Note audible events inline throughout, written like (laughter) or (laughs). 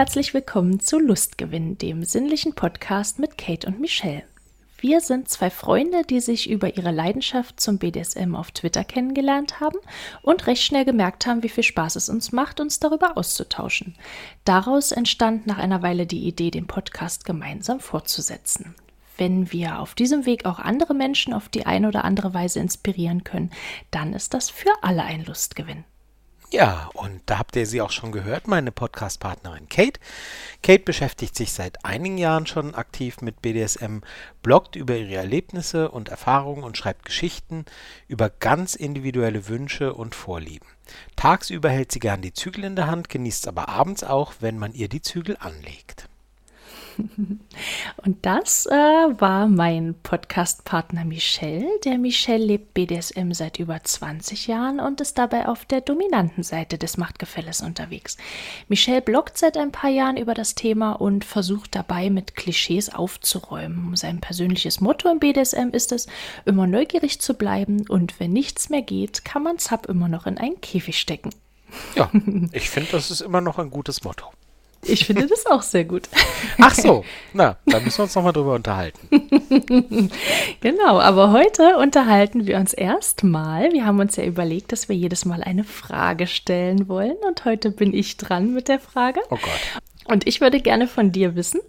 herzlich willkommen zu Lustgewinn, dem sinnlichen Podcast mit Kate und Michelle. Wir sind zwei Freunde, die sich über ihre Leidenschaft zum BDSM auf Twitter kennengelernt haben und recht schnell gemerkt haben, wie viel Spaß es uns macht, uns darüber auszutauschen. Daraus entstand nach einer Weile die Idee, den Podcast gemeinsam fortzusetzen. Wenn wir auf diesem Weg auch andere Menschen auf die eine oder andere Weise inspirieren können, dann ist das für alle ein Lustgewinn. Ja, und da habt ihr sie auch schon gehört, meine Podcast-Partnerin Kate. Kate beschäftigt sich seit einigen Jahren schon aktiv mit BDSM, bloggt über ihre Erlebnisse und Erfahrungen und schreibt Geschichten über ganz individuelle Wünsche und Vorlieben. Tagsüber hält sie gern die Zügel in der Hand, genießt aber abends auch, wenn man ihr die Zügel anlegt. (laughs) Und das äh, war mein Podcast-Partner Michelle. Der Michelle lebt BDSM seit über 20 Jahren und ist dabei auf der dominanten Seite des Machtgefälles unterwegs. Michelle bloggt seit ein paar Jahren über das Thema und versucht dabei mit Klischees aufzuräumen. Sein persönliches Motto im BDSM ist es, immer neugierig zu bleiben und wenn nichts mehr geht, kann man Zap immer noch in einen Käfig stecken. Ja, (laughs) ich finde, das ist immer noch ein gutes Motto. Ich finde das auch sehr gut. (laughs) Ach so, na, da müssen wir uns nochmal drüber unterhalten. (laughs) genau, aber heute unterhalten wir uns erstmal. Wir haben uns ja überlegt, dass wir jedes Mal eine Frage stellen wollen und heute bin ich dran mit der Frage. Oh Gott. Und ich würde gerne von dir wissen,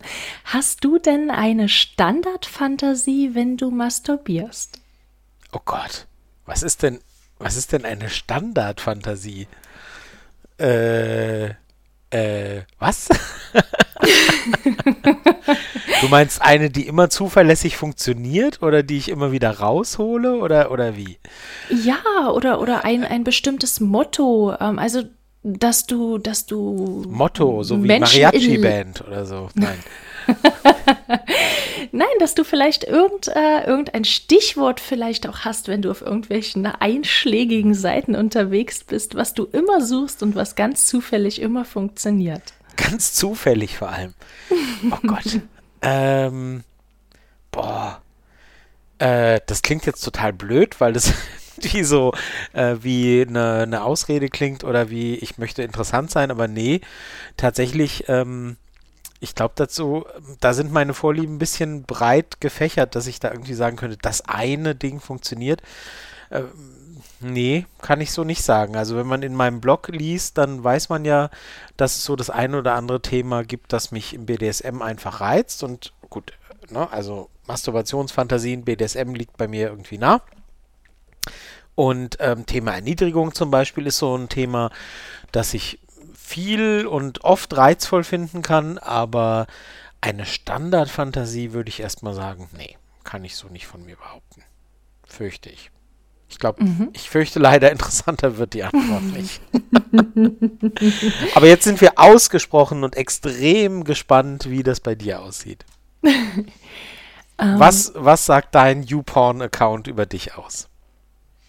hast du denn eine Standardfantasie, wenn du masturbierst? Oh Gott, was ist denn, was ist denn eine Standardfantasie? Äh, äh, was? du meinst eine, die immer zuverlässig funktioniert oder die ich immer wieder raushole oder, oder wie? Ja, oder, oder ein, ein bestimmtes Motto. Ähm, also, dass du, dass du. Motto, so wie Mariachi-Band oder so. Nein. (laughs) Nein, dass du vielleicht irgend, äh, irgendein Stichwort vielleicht auch hast, wenn du auf irgendwelchen einschlägigen Seiten unterwegs bist, was du immer suchst und was ganz zufällig immer funktioniert. Ganz zufällig vor allem. Oh (laughs) Gott. ähm, boah. Äh, das klingt jetzt total blöd, weil das (laughs) wie so äh, wie eine, eine Ausrede klingt oder wie ich möchte interessant sein, aber nee, tatsächlich ähm, ich glaube dazu, da sind meine Vorlieben ein bisschen breit gefächert, dass ich da irgendwie sagen könnte, das eine Ding funktioniert. Ähm, nee, kann ich so nicht sagen. Also wenn man in meinem Blog liest, dann weiß man ja, dass es so das eine oder andere Thema gibt, das mich im BDSM einfach reizt. Und gut, ne, also Masturbationsfantasien, BDSM liegt bei mir irgendwie nah. Und ähm, Thema Erniedrigung zum Beispiel ist so ein Thema, das ich viel und oft reizvoll finden kann, aber eine Standardfantasie würde ich erstmal sagen, nee, kann ich so nicht von mir behaupten. Fürchte ich. Ich glaube, mhm. ich fürchte leider, (laughs) interessanter wird die Antwort nicht. aber jetzt sind wir ausgesprochen und extrem gespannt, wie das bei dir aussieht. um. (laughs) was, was sagt dein YouPorn-Account über dich aus?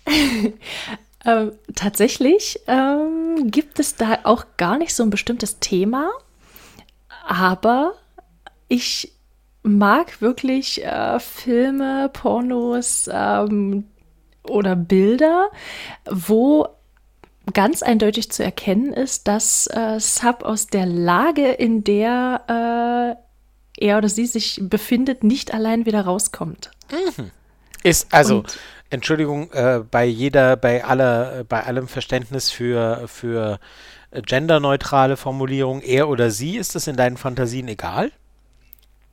(laughs) Ähm, tatsächlich ähm, gibt es da auch gar nicht so ein bestimmtes Thema, aber ich mag wirklich äh, Filme, Pornos ähm, oder Bilder, wo ganz eindeutig zu erkennen ist, dass äh, Sub aus der Lage, in der äh, er oder sie sich befindet, nicht allein wieder rauskommt. Mhm. Ist also Und Entschuldigung, äh, bei jeder, bei aller, äh, bei allem Verständnis für, für genderneutrale Formulierung, er oder sie, ist das in deinen Fantasien egal?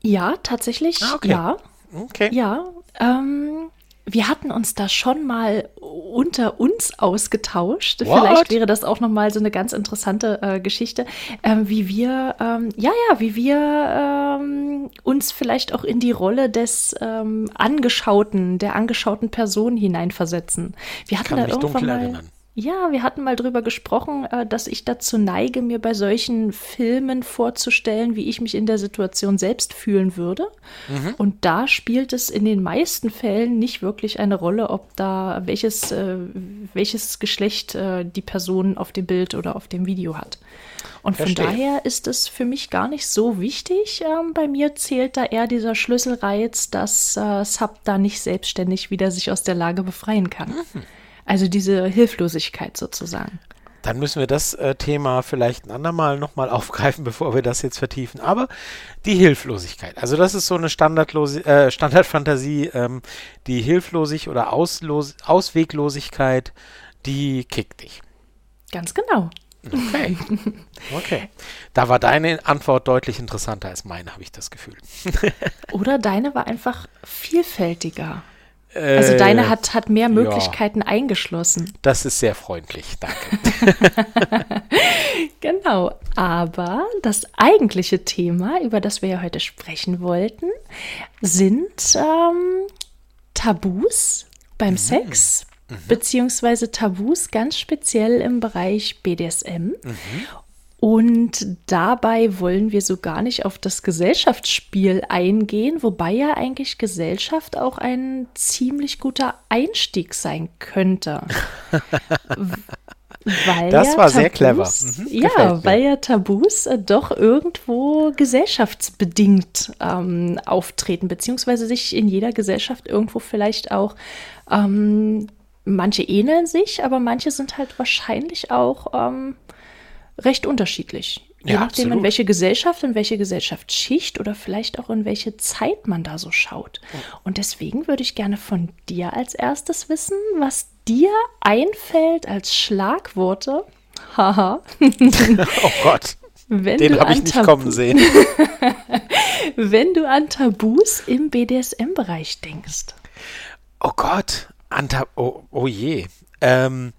Ja, tatsächlich, ah, okay. ja. Okay. Ja, ähm, wir hatten uns da schon mal unter uns ausgetauscht. What? Vielleicht wäre das auch noch mal so eine ganz interessante äh, Geschichte, ähm, wie wir, ähm, ja, ja, wie wir ähm, uns vielleicht auch in die Rolle des ähm, Angeschauten, der angeschauten Person hineinversetzen. Wir hatten da irgendwann mal, erinnern. Ja, wir hatten mal drüber gesprochen, äh, dass ich dazu neige, mir bei solchen Filmen vorzustellen, wie ich mich in der Situation selbst fühlen würde. Mhm. Und da spielt es in den meisten Fällen nicht wirklich eine Rolle, ob da welches, äh, welches Geschlecht äh, die Person auf dem Bild oder auf dem Video hat. Und von Verstehe. daher ist es für mich gar nicht so wichtig. Ähm, bei mir zählt da eher dieser Schlüsselreiz, dass äh, Sub da nicht selbstständig wieder sich aus der Lage befreien kann. Mhm. Also diese Hilflosigkeit sozusagen. dann müssen wir das äh, Thema vielleicht ein andermal nochmal (laughs) aufgreifen, bevor wir das jetzt vertiefen. Aber die Hilflosigkeit. Also das ist so eine Standardlosi äh, Standardfantasie, ähm, die Hilflosig oder Auslos Ausweglosigkeit, die kickt dich. Ganz genau. Okay. (laughs) Okay. Da war deine Antwort deutlich interessanter als meine, habe ich das Gefühl. (laughs) Oder deine war einfach vielfältiger. Also deine Äh, hat, hat mehr Möglichkeiten eingeschlossen. Das ist sehr freundlich, danke. (laughs) Genau. Aber das eigentliche Thema, über das wir ja heute sprechen wollten, sind ähm, Tabus beim Sex, beziehungsweise Tabus ganz speziell im Bereich BDSM. Und dabei wollen wir so gar nicht auf das Gesellschaftsspiel eingehen, wobei ja eigentlich Gesellschaft auch ein ziemlich guter Einstieg sein könnte. (laughs) Weil Das ja war sehr clever. Tabus- Mhm, ja, weil ja Tabus äh, doch irgendwo gesellschaftsbedingt ähm, auftreten, beziehungsweise sich in jeder Gesellschaft irgendwo vielleicht auch, ähm, manche ähneln sich, aber manche sind halt wahrscheinlich auch ähm, recht unterschiedlich. Je Ja, nachdem, in absolut. welche Gesellschaft, in welche Gesellschaftsschicht oder vielleicht auch in welche Zeit man da so schaut. Und deswegen würde ich gerne von dir als erstes wissen, was dir einfällt als Schlagworte. Haha. (laughs) Oh Gott, Wenn den habe ich an nicht kommen sehen. (laughs) Wenn du an Tabus im BDSM-Bereich denkst. Oh Gott, Anta oh, oh je. Ähm,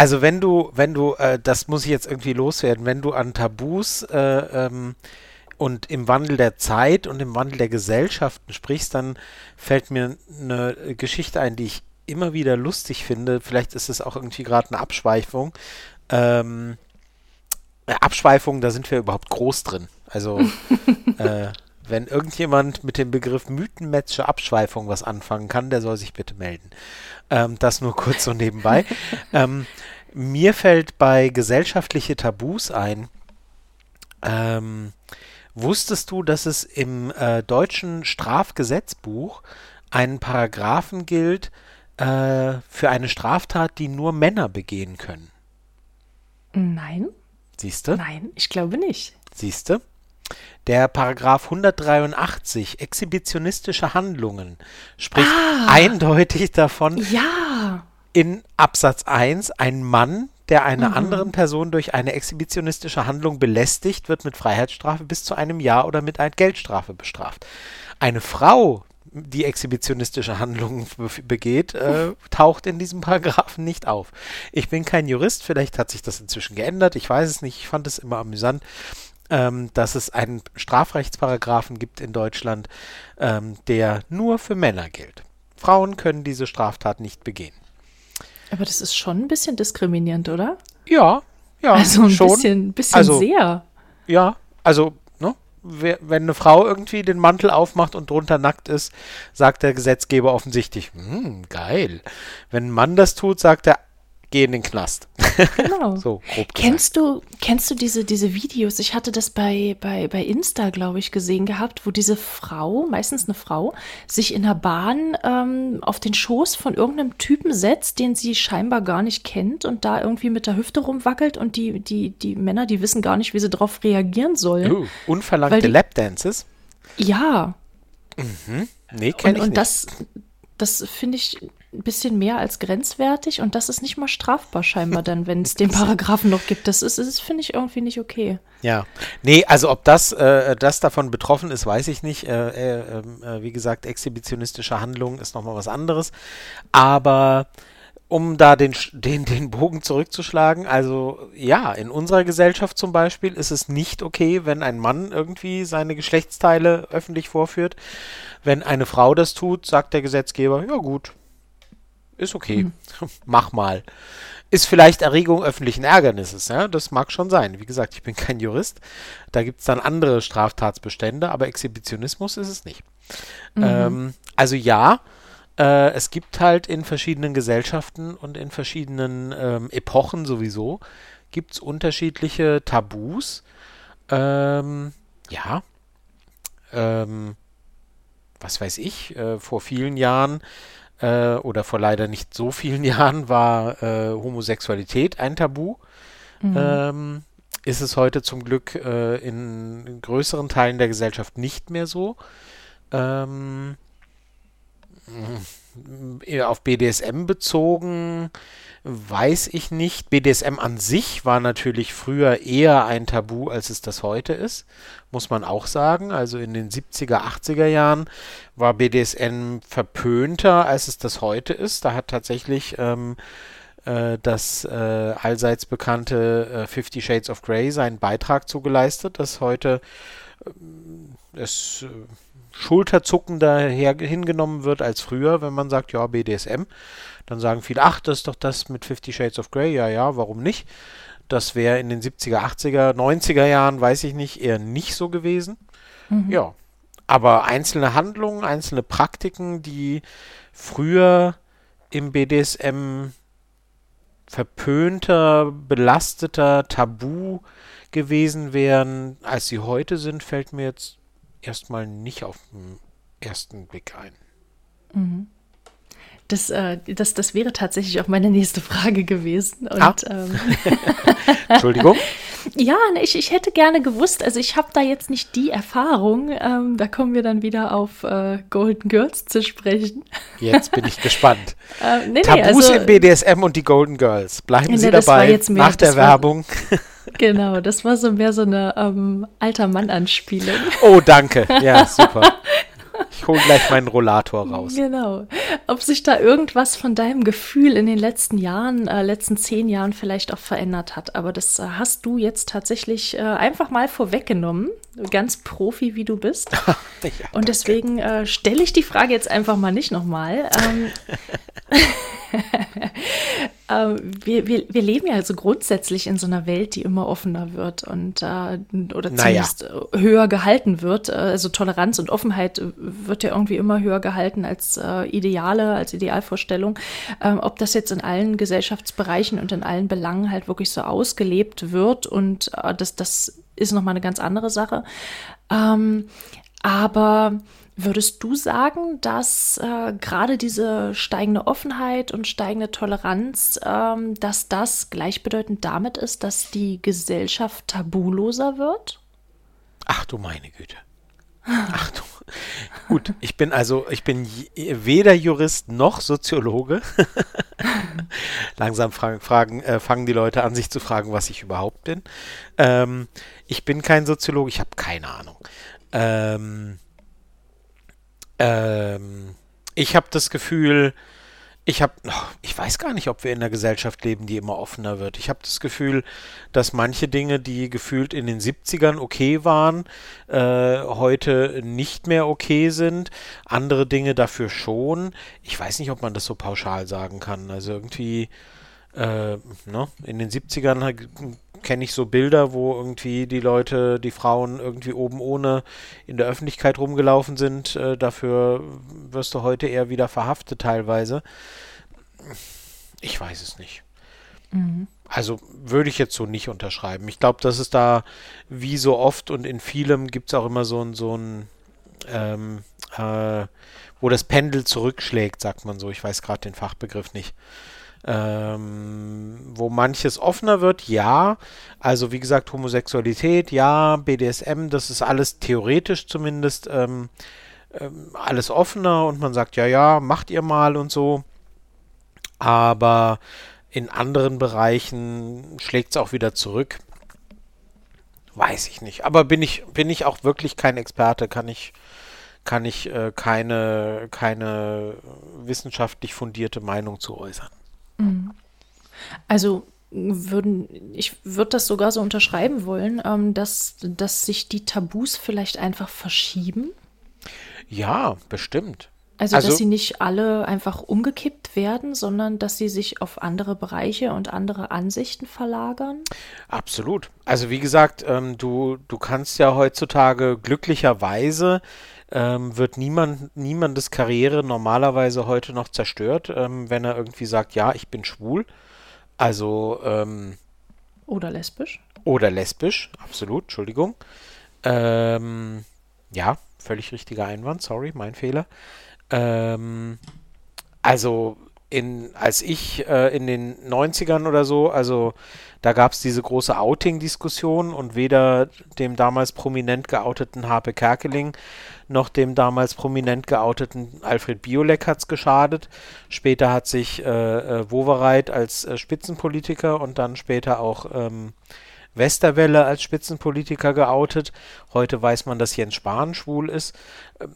also wenn du, wenn du, äh, das muss ich jetzt irgendwie loswerden, wenn du an Tabus äh, ähm, und im Wandel der Zeit und im Wandel der Gesellschaften sprichst, dann fällt mir eine Geschichte ein, die ich immer wieder lustig finde. Vielleicht ist es auch irgendwie gerade eine Abschweifung. Ähm, äh, Abschweifung, da sind wir überhaupt groß drin. Also (laughs) äh, wenn irgendjemand mit dem Begriff mythenmetzsche Abschweifung was anfangen kann, der soll sich bitte melden. Ähm, das nur kurz so nebenbei. (laughs) ähm, mir fällt bei gesellschaftliche Tabus ein. Ähm, wusstest du, dass es im äh, deutschen Strafgesetzbuch einen Paragraphen gilt äh, für eine Straftat, die nur Männer begehen können? Nein, Siehst du? nein, ich glaube nicht. Siehste? Der Paragraph 183, exhibitionistische Handlungen, spricht eindeutig davon, Ja, in Absatz 1, ein Mann, der eine anderen Person durch eine exhibitionistische Handlung belästigt, wird mit Freiheitsstrafe bis zu einem Jahr oder mit einer Geldstrafe bestraft. Eine Frau, die exhibitionistische Handlungen be- begeht, äh, taucht in diesem Paragraphen nicht auf. Ich bin kein Jurist, vielleicht hat sich das inzwischen geändert, ich weiß es nicht, ich fand es immer amüsant, ähm, dass es einen Strafrechtsparagraphen gibt in Deutschland, ähm, der nur für Männer gilt. Frauen können diese Straftat nicht begehen. aber das ist schon ein bisschen diskriminierend, oder? Ja, ja, Also ein schon. bisschen, bisschen Also- sehr. Ja, also, ne, wenn eine Frau irgendwie den Mantel aufmacht und drunter nackt ist, sagt der Gesetzgeber offensichtlich, hm, geil. Wenn ein Mann das tut, sagt er, geh in den Knast. Genau. (laughs) So, grob gesagt. Kennst du, kennst du diese, diese Videos? Ich hatte das bei, bei, bei Insta, glaube ich, gesehen gehabt, wo diese Frau, meistens eine Frau, sich in der Bahn ähm, auf den Schoß von irgendeinem Typen setzt, den sie scheinbar gar nicht kennt und da irgendwie mit der Hüfte rumwackelt und die, die, die Männer, die wissen gar nicht, wie sie darauf reagieren sollen. Uh, unverlangte die- Lapdances? Ja, Nee, kenn und, ich und nicht. das, das finde ich ein bisschen mehr als grenzwertig und das ist nicht mal strafbar scheinbar dann, wenn es den Paragraphen noch gibt. Das ist, das finde ich irgendwie nicht okay. Ja, nee, also ob das, äh, das davon betroffen ist, weiß ich nicht. Äh, äh, ähm, äh, wie gesagt, exhibitionistische Handlung ist nochmal was anderes. Aber um da den, den, den Bogen zurückzuschlagen, also ja, in unserer Gesellschaft zum Beispiel ist es nicht okay, wenn ein Mann irgendwie seine Geschlechtsteile öffentlich vorführt. Wenn eine Frau das tut, sagt der Gesetzgeber, ja gut, ist okay, (laughs) mach mal. Ist vielleicht Erregung öffentlichen Ärgernisses, ja, das mag schon sein. Wie gesagt, ich bin kein Jurist. Da gibt es dann andere Straftatsbestände, aber Exhibitionismus ist es nicht. Ähm, also ja, äh, es gibt halt in verschiedenen Gesellschaften und in verschiedenen ähm, Epochen sowieso, gibt es unterschiedliche Tabus. Ähm, ja, ähm, was weiß ich, äh, vor vielen Jahren äh, oder vor leider nicht so vielen (laughs) Jahren war äh, Homosexualität ein Tabu. Mhm. Ähm, ist es heute zum Glück äh, in größeren Teilen der Gesellschaft nicht mehr so. Ähm, auf BDSM bezogen weiß ich nicht. BDSM an sich war natürlich früher eher ein Tabu, als es das heute ist, muss man auch sagen. Also in den 70er, 80er Jahren war BDSM verpönter, als es das heute ist. Da hat tatsächlich ähm, äh, das äh, allseits bekannte äh, Fifty Shades of Grey seinen Beitrag zugeleistet, dass heute äh, es äh, schulterzuckender her hingenommen wird als früher, wenn man sagt, ja, BDSM. Dann sagen viele, ach, das ist doch das mit Fifty Shades of Grey. Ja, ja, warum nicht? Das wäre in den 70er, 80er, 90er Jahren, weiß ich nicht, eher nicht so gewesen. Mhm. Ja. Aber einzelne Handlungen, einzelne Praktiken, die früher im BDSM verpönter, belasteter, tabu gewesen wären, als sie heute sind, fällt mir jetzt erstmal nicht auf den ersten Blick ein. Mhm. Das, äh, das, das wäre tatsächlich auch meine nächste Frage gewesen. Und, ah. ähm, (laughs) (laughs) Entschuldigung. Ja, ich, ich hätte gerne gewusst, also ich habe da jetzt nicht die Erfahrung, ähm, da kommen wir dann wieder auf äh, Golden Girls zu sprechen. Jetzt bin ich (laughs) gespannt. äh, nee, Tabus also, im BDSM und die Golden Girls. Bleiben Sie dabei mehr, nach der Werbung. Genau, das war so mehr so eine ähm, alter Mann-Anspielung. Oh, danke. Ja, super. (laughs) Ich hole gleich meinen Rollator raus. Genau. Ob sich da irgendwas von deinem Gefühl in den letzten Jahren, äh, letzten zehn Jahren vielleicht auch verändert hat. Aber das äh, hast du jetzt tatsächlich äh, einfach mal vorweggenommen. Ganz Profi, wie du bist. (laughs) ja, Und deswegen äh, stelle ich die Frage jetzt einfach mal nicht nochmal. Ähm, ähm, (laughs) wir, wir, wir leben ja also grundsätzlich in so einer Welt, die immer offener wird und äh, oder zumindest naja. höher gehalten wird. Äh, also Toleranz und Offenheit wird ja irgendwie immer höher gehalten als äh, Ideale, als Idealvorstellung. Ähm, ob das jetzt in allen Gesellschaftsbereichen und in allen Belangen halt wirklich so ausgelebt wird und äh, das, das ist nochmal eine ganz andere Sache. Ähm, aber Würdest du sagen, dass äh, gerade diese steigende Offenheit und steigende Toleranz, ähm, dass das gleichbedeutend damit ist, dass die Gesellschaft tabuloser wird? Ach du meine Güte. Ach du. Gut, ich bin also, ich bin weder Jurist noch Soziologe. (laughs) Langsam fragen, fragen äh, fangen die Leute an, sich zu fragen, was ich überhaupt bin. Ähm, ich bin kein Soziologe, ich habe keine Ahnung. Ähm, ähm, ich habe das Gefühl, ich habe, oh, ich weiß gar nicht, ob wir in einer Gesellschaft leben, die immer offener wird. Ich habe das Gefühl, dass manche Dinge, die gefühlt in den 70ern okay waren, äh, heute nicht mehr okay sind. Andere Dinge dafür schon. Ich weiß nicht, ob man das so pauschal sagen kann. Also irgendwie, äh, ne? in den 70ern kenne ich so Bilder, wo irgendwie die Leute, die Frauen irgendwie oben ohne in der Öffentlichkeit rumgelaufen sind. Äh, dafür wirst du heute eher wieder verhaftet teilweise. Ich weiß es nicht. Mhm. Also würde ich jetzt so nicht unterschreiben. Ich glaube, dass es da wie so oft und in vielem gibt es auch immer so ein, so ein ähm, äh, wo das Pendel zurückschlägt, sagt man so. Ich weiß gerade den Fachbegriff nicht ähm, wo manches offener wird, ja. Also wie gesagt, Homosexualität, ja, BDSM, das ist alles theoretisch zumindest ähm, ähm, alles offener und man sagt, ja, ja, macht ihr mal und so. Aber in anderen Bereichen schlägt es auch wieder zurück. Weiß ich nicht. Aber bin ich, bin ich auch wirklich kein Experte, kann ich, kann ich äh, keine, keine wissenschaftlich fundierte Meinung zu äußern. Mhm. Also würden, ich würde das sogar so unterschreiben wollen, ähm, dass, dass sich die Tabus vielleicht einfach verschieben. Ja, bestimmt. Also, also, dass sie nicht alle einfach umgekippt werden, sondern dass sie sich auf andere Bereiche und andere Ansichten verlagern? Absolut. Also wie gesagt, ähm, du, du kannst ja heutzutage glücklicherweise ähm, wird niemand, niemandes Karriere normalerweise heute noch zerstört, ähm, wenn er irgendwie sagt, ja, ich bin schwul. Also, ähm, Oder lesbisch. Oder lesbisch, absolut, Entschuldigung. Ähm, ja, völlig richtiger Einwand, sorry, mein Fehler. Ähm, also in, als ich äh, in den 90ern oder so, also da gab es diese große Outing-Diskussion und weder dem damals prominent geouteten Harpe Kerkeling noch dem damals prominent geouteten Alfred Biolek hat es geschadet. Später hat sich äh, äh, als äh, Spitzenpolitiker und dann später auch ähm, Westerwelle als Spitzenpolitiker geoutet. Heute weiß man, dass Jens Spahn schwul ist. Ähm,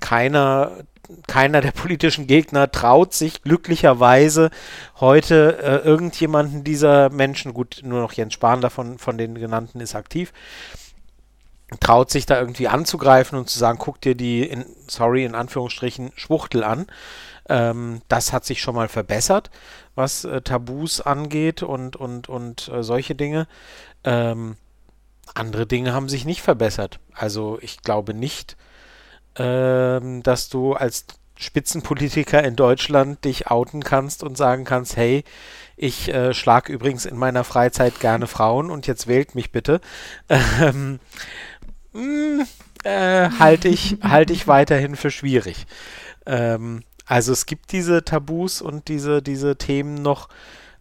keiner keiner der politischen Gegner traut sich glücklicherweise heute äh, irgendjemanden dieser Menschen, gut, nur noch Jens Spahn davon, von den genannten ist aktiv, traut sich da irgendwie anzugreifen und zu sagen, guck dir die, in, sorry, in Anführungsstrichen, Schwuchtel an. Ähm, das hat sich schon mal verbessert, was äh, Tabus angeht und, und, und äh, solche Dinge. Ähm, andere Dinge haben sich nicht verbessert. Also ich glaube nicht, ähm, dass du als Spitzenpolitiker in Deutschland dich outen kannst und sagen kannst, hey, ich äh, schlag übrigens in meiner Freizeit gerne Frauen und jetzt wählt mich bitte. (laughs) Ähm, hm, äh, halte ich, halt ich weiterhin für schwierig. Ähm, also es gibt diese Tabus und diese, diese Themen noch.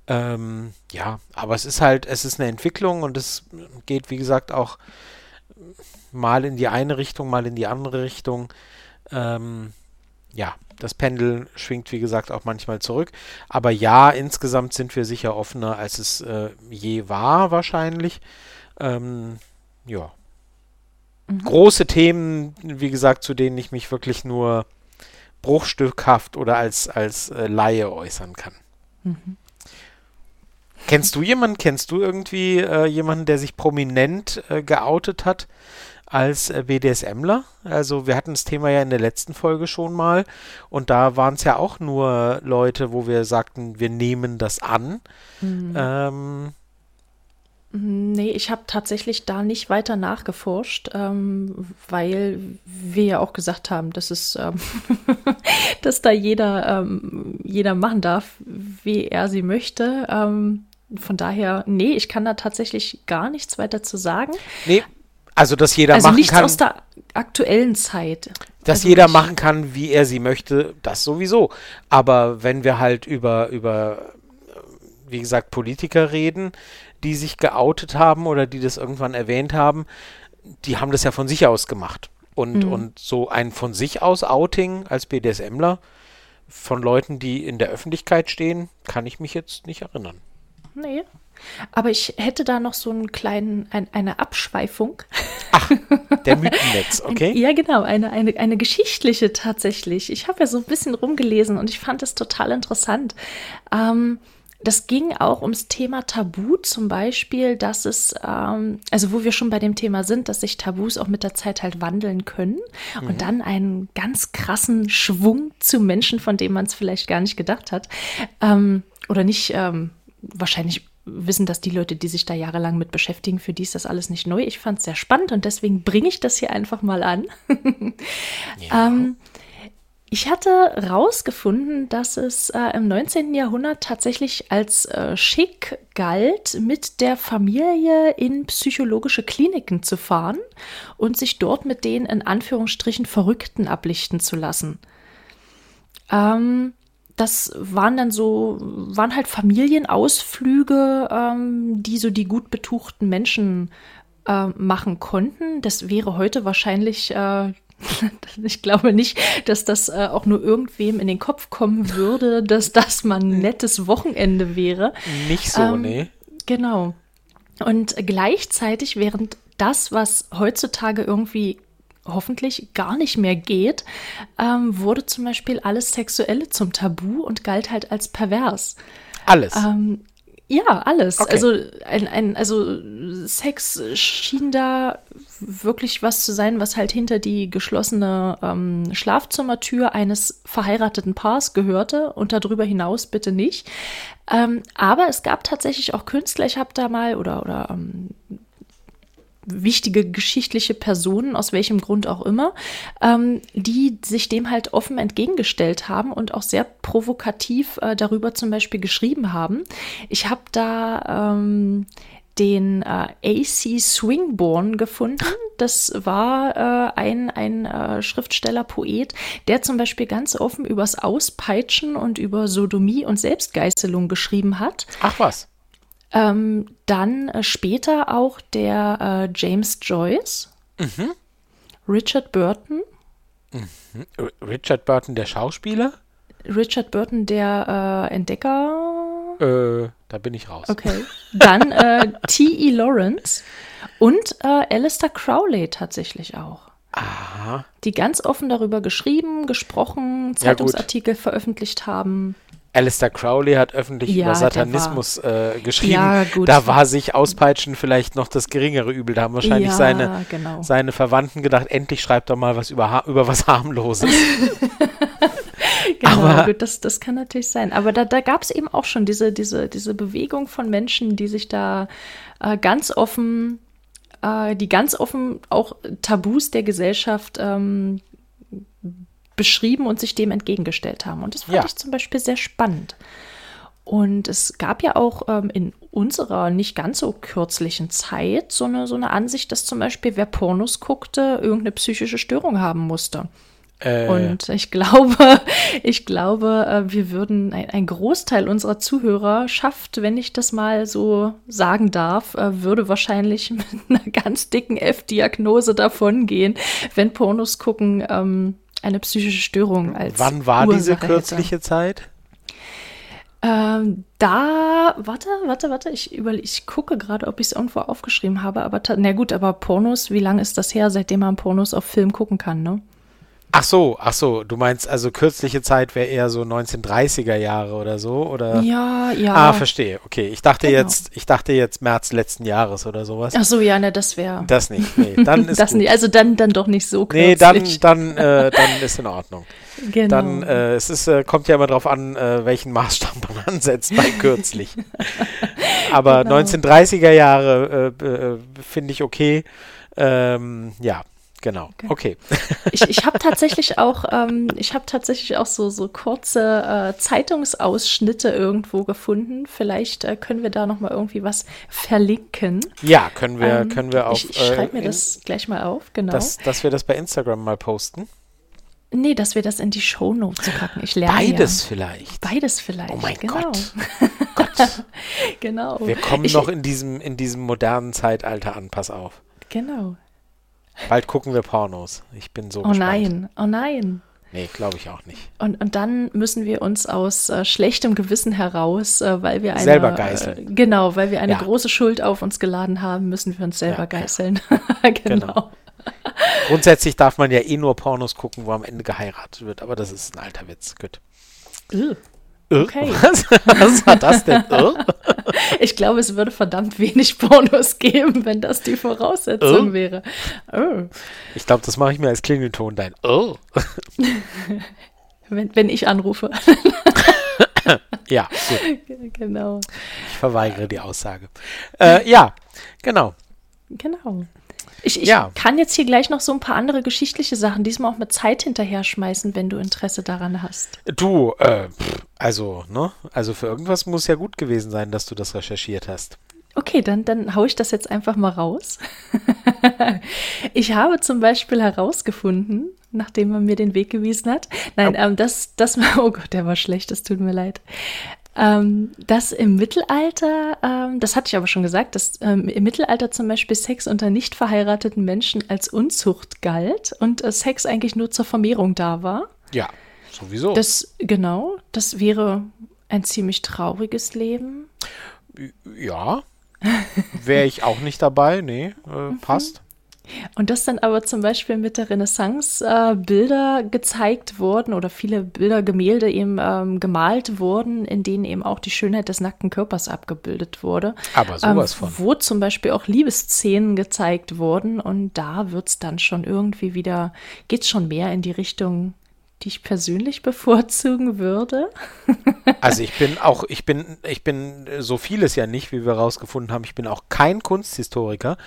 Ähm, ja, aber es ist halt, es ist eine Entwicklung und es geht, wie gesagt, auch mal in die eine Richtung, mal in die andere Richtung. Ähm, ja, das Pendel schwingt, wie gesagt, auch manchmal zurück. Aber ja, insgesamt sind wir sicher offener, als es äh, je war, wahrscheinlich. Ähm, ja. Mhm. Große Themen, wie gesagt, zu denen ich mich wirklich nur bruchstückhaft oder als, als äh, Laie äußern kann. Mhm. Kennst du jemanden, kennst du irgendwie äh, jemanden, der sich prominent äh, geoutet hat? als äh, BDSMler. Also wir hatten das Thema ja in der letzten Folge schon mal und da waren es ja auch nur Leute, wo wir sagten, wir nehmen das an. Mhm. Ähm, Nee, ich habe tatsächlich da nicht weiter nachgeforscht, ähm, weil wir ja auch gesagt haben, dass es, ähm, (laughs) dass da jeder, ähm, jeder machen darf, wie er sie möchte. Ähm, von daher, nee, ich kann da tatsächlich gar nichts weiter zu sagen. Nee, also, dass jeder also machen nichts kann. aus der aktuellen Zeit. Dass also jeder machen kann, wie er sie möchte, das sowieso. Aber wenn wir halt über, über, wie gesagt, Politiker reden, die sich geoutet haben oder die das irgendwann erwähnt haben, die haben das ja von sich aus gemacht. Und, mhm. und so ein von sich aus Outing als BDSMler von Leuten, die in der Öffentlichkeit stehen, kann ich mich jetzt nicht erinnern. Nee, aber ich hätte da noch so einen kleinen, ein, eine Abschweifung. Ach, der (laughs) Mythennetz, okay. ja, genau, eine, eine, eine geschichtliche tatsächlich. Ich habe ja so ein bisschen rumgelesen und ich fand es total interessant. Ähm, das ging auch ums Thema Tabu zum Beispiel, dass es, ähm, also wo wir schon bei dem Thema sind, dass sich Tabus auch mit der Zeit halt wandeln können mhm. und dann einen ganz krassen Schwung zu Menschen, von dem man es vielleicht gar nicht gedacht hat ähm, oder nicht ähm, wahrscheinlich wissen das die Leute, die sich da jahrelang mit beschäftigen, für die ist das alles nicht neu. Ich fand es sehr spannend und deswegen bringe ich das hier einfach mal an. (laughs) ja. ähm, ich hatte herausgefunden, dass es äh, im 19. Jahrhundert tatsächlich als äh, schick galt, mit der Familie in psychologische Kliniken zu fahren und sich dort mit den in Anführungsstrichen Verrückten ablichten zu lassen. Ähm, das waren dann so, waren halt Familienausflüge, ähm, die so die gut betuchten Menschen äh, machen konnten. Das wäre heute wahrscheinlich, äh, (laughs) ich glaube nicht, dass das äh, auch nur irgendwem in den Kopf kommen würde, dass das mal ein nettes Wochenende wäre. Nicht so, ähm, nee. Genau. Und gleichzeitig, während das, was heutzutage irgendwie hoffentlich gar nicht mehr geht, ähm, wurde zum Beispiel alles Sexuelle zum Tabu und galt halt als pervers. Alles. Ähm, ja, alles. Okay. Also, ein, ein, also Sex schien da wirklich was zu sein, was halt hinter die geschlossene ähm, Schlafzimmertür eines verheirateten Paars gehörte und darüber hinaus bitte nicht. Ähm, aber es gab tatsächlich auch Künstler, ich habe da mal oder, oder ähm, wichtige geschichtliche Personen, aus welchem Grund auch immer, ähm, die sich dem halt offen entgegengestellt haben und auch sehr provokativ äh, darüber zum Beispiel geschrieben haben. Ich habe da ähm, den äh, AC Swingborn gefunden. (laughs) das war äh, ein, ein äh, Schriftsteller, Poet, der zum Beispiel ganz offen übers Auspeitschen und über Sodomie und Selbstgeißelung geschrieben hat. Ach was. Ähm, dann äh, später auch der äh, James Joyce, Mhm. Richard Burton, Richard Burton, der Schauspieler? Richard Burton, der äh, Entdecker. Äh, da bin ich raus. Okay. Dann äh, (laughs) T.E. Lawrence und äh, Alistair Crowley tatsächlich auch. Aha. Die ganz offen darüber geschrieben, gesprochen, Ja. Zeitungsartikel veröffentlicht haben. Alistair Crowley hat öffentlich Ja, über Satanismus äh, geschrieben. Ja. Da war sich Auspeitschen vielleicht noch das geringere Übel. Da haben wahrscheinlich ja, seine, genau. seine Verwandten gedacht, endlich schreibt doch mal was über, über was harmloses. (laughs) Genau, Aber- gut, das, das kann natürlich sein. Aber da, da gab es eben auch schon diese, diese, diese Bewegung von Menschen, die sich da äh, ganz offen, äh, die ganz offen auch Tabus der Gesellschaft ähm, beschrieben und sich dem entgegengestellt haben. Und das fand Ja. ich zum Beispiel sehr spannend. Und es gab ja auch ähm, in unserer nicht ganz so kürzlichen Zeit so eine, so eine Ansicht, dass zum Beispiel wer Pornos guckte, irgendeine psychische Störung haben musste. äh, Und ich glaube, (laughs) ich glaube, äh, wir würden, ein, ein Großteil unserer Zuhörer schafft, wenn ich das mal so sagen darf, äh, würde wahrscheinlich (laughs) mit einer ganz dicken F-Diagnose davongehen, wenn Pornos gucken ähm, eine psychische Störung als wann war Ursache diese hätte. kürzliche Zeit? Ähm, da, warte, warte, warte, ich, über, ich gucke gerade, ob ich es irgendwo aufgeschrieben habe, aber na gut, aber Pornos, wie lange ist das her, seitdem man Pornos auf Film gucken kann, ne? Ach so, ach so, du meinst also kürzliche Zeit wäre eher so 1930er Jahre oder so, oder? Ja, ja. Ah, verstehe. Okay, ich dachte Genau. jetzt, ich dachte jetzt März letzten Jahres oder sowas. Ach so, ja, ne, das wäre. Das nicht. Nee, dann (laughs) ist das gut. nicht, also dann, dann doch nicht so nee, kürzlich. dann, dann, äh, dann ist in Ordnung. genau. Dann, äh, es ist, äh, kommt ja immer drauf an, äh, welchen Maßstab man (laughs) ansetzt bei kürzlich. Aber Genau. 1930er Jahre äh, äh, finde ich okay. Ähm, ja, genau. Okay. (laughs) ich ich habe tatsächlich auch, ähm, ich habe tatsächlich auch so, so kurze äh, Zeitungsausschnitte irgendwo gefunden. Vielleicht äh, können wir da noch mal irgendwie was verlinken. Ja, können wir, Ähm, können wir auf, ich ich schreibe mir in- das gleich mal auf, genau. dass, dass wir das bei Instagram mal posten. nee, dass wir das in die Shownotes packen. Ich lerne Beides Ja. vielleicht. Beides vielleicht. Oh mein genau. Gott. (laughs) Gott. Genau. Wir kommen ich, noch in diesem, in diesem modernen Zeitalter an, pass auf. Genau. Bald gucken wir Pornos. Ich bin so Oh gespannt. nein, oh nein. Nee, glaube ich auch nicht. Und, und dann müssen wir uns aus äh, schlechtem Gewissen heraus, äh, weil wir eine, Selber geißeln. Äh, genau, weil wir eine Ja. große Schuld auf uns geladen haben, müssen wir uns selber Ja, ja. geißeln. (laughs) genau. Genau. Grundsätzlich darf man ja eh nur Pornos gucken, wo am Ende geheiratet wird, aber das ist ein alter Witz. Gut. Äh, Okay. (laughs) Was? Was war das denn? Äh? (laughs) Ich glaube, es würde verdammt wenig Pornos geben, wenn das die Voraussetzung Äh? wäre. Oh. Ich glaube, das mache ich mir als Klingelton dein. (laughs) Wenn, wenn ich anrufe. Ja, gut. genau. Ich verweigere die Aussage. Äh, ja, genau. Genau. Ich, ich Ja. kann jetzt hier gleich noch so ein paar andere geschichtliche Sachen, diesmal auch mit Zeit hinterher schmeißen, wenn du Interesse daran hast. Du, äh, also, ne? Also für irgendwas muss ja gut gewesen sein, dass du das recherchiert hast. Okay, dann, dann hau ich das jetzt einfach mal raus. (laughs) ich habe zum Beispiel herausgefunden, nachdem man mir den Weg gewiesen hat, nein, ähm, das, das, oh Gott, der war schlecht, das tut mir leid. Ähm, dass im Mittelalter, ähm, das hatte ich aber schon gesagt, dass ähm, im Mittelalter zum Beispiel Sex unter nicht verheirateten Menschen als Unzucht galt und äh, Sex eigentlich nur zur Vermehrung da war. Ja, sowieso. Das, genau, das wäre ein ziemlich trauriges Leben. ja. Wäre ich auch nicht dabei. Nee, äh, Mhm. passt. Und dass dann aber zum Beispiel mit der Renaissance äh, Bilder gezeigt wurden oder viele Bilder, Gemälde eben ähm, gemalt wurden, in denen eben auch die Schönheit des nackten Körpers abgebildet wurde. Aber sowas ähm, von. Wo zum Beispiel auch Liebesszenen gezeigt wurden und da wird es dann schon irgendwie wieder, geht es schon mehr in die Richtung, die ich persönlich bevorzugen würde. Also ich bin auch, ich bin, ich bin äh, so vieles ja nicht, wie wir rausgefunden haben. Ich bin auch kein Kunsthistoriker,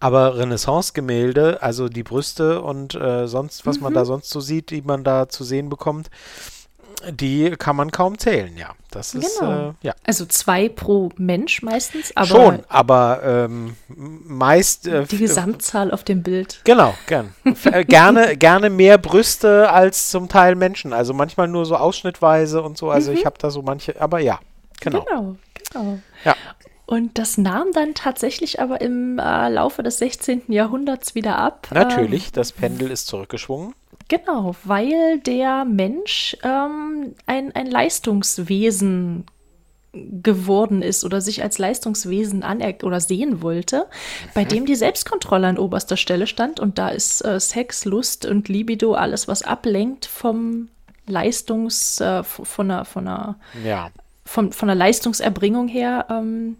aber Renaissance-Gemälde, also die Brüste und äh, sonst, was man da sonst so sieht, die man da zu sehen bekommt, Die kann man kaum zählen, ja. Das ist, Genau. äh, ja. Also zwei pro Mensch meistens, aber Schon, aber ähm, meist. Äh, die Gesamtzahl auf dem Bild. Genau, gern. (laughs) Äh, gerne, gerne mehr Brüste als zum Teil Menschen. Also manchmal nur so ausschnittweise und so. Also ich habe da so manche, aber ja, genau. Genau, genau. Ja. Und das nahm dann tatsächlich aber im äh, Laufe des 16. Jahrhunderts wieder ab. Natürlich, das Pendel ist zurückgeschwungen. Genau, weil der Mensch ähm, ein, ein Leistungswesen geworden ist oder sich als Leistungswesen aner oder sehen wollte, bei dem die Selbstkontrolle an oberster Stelle stand und da ist äh, Sex, Lust und Libido alles, was ablenkt vom Leistungs, äh, von einer, von einer Ja. von, von der Leistungserbringung her ähm,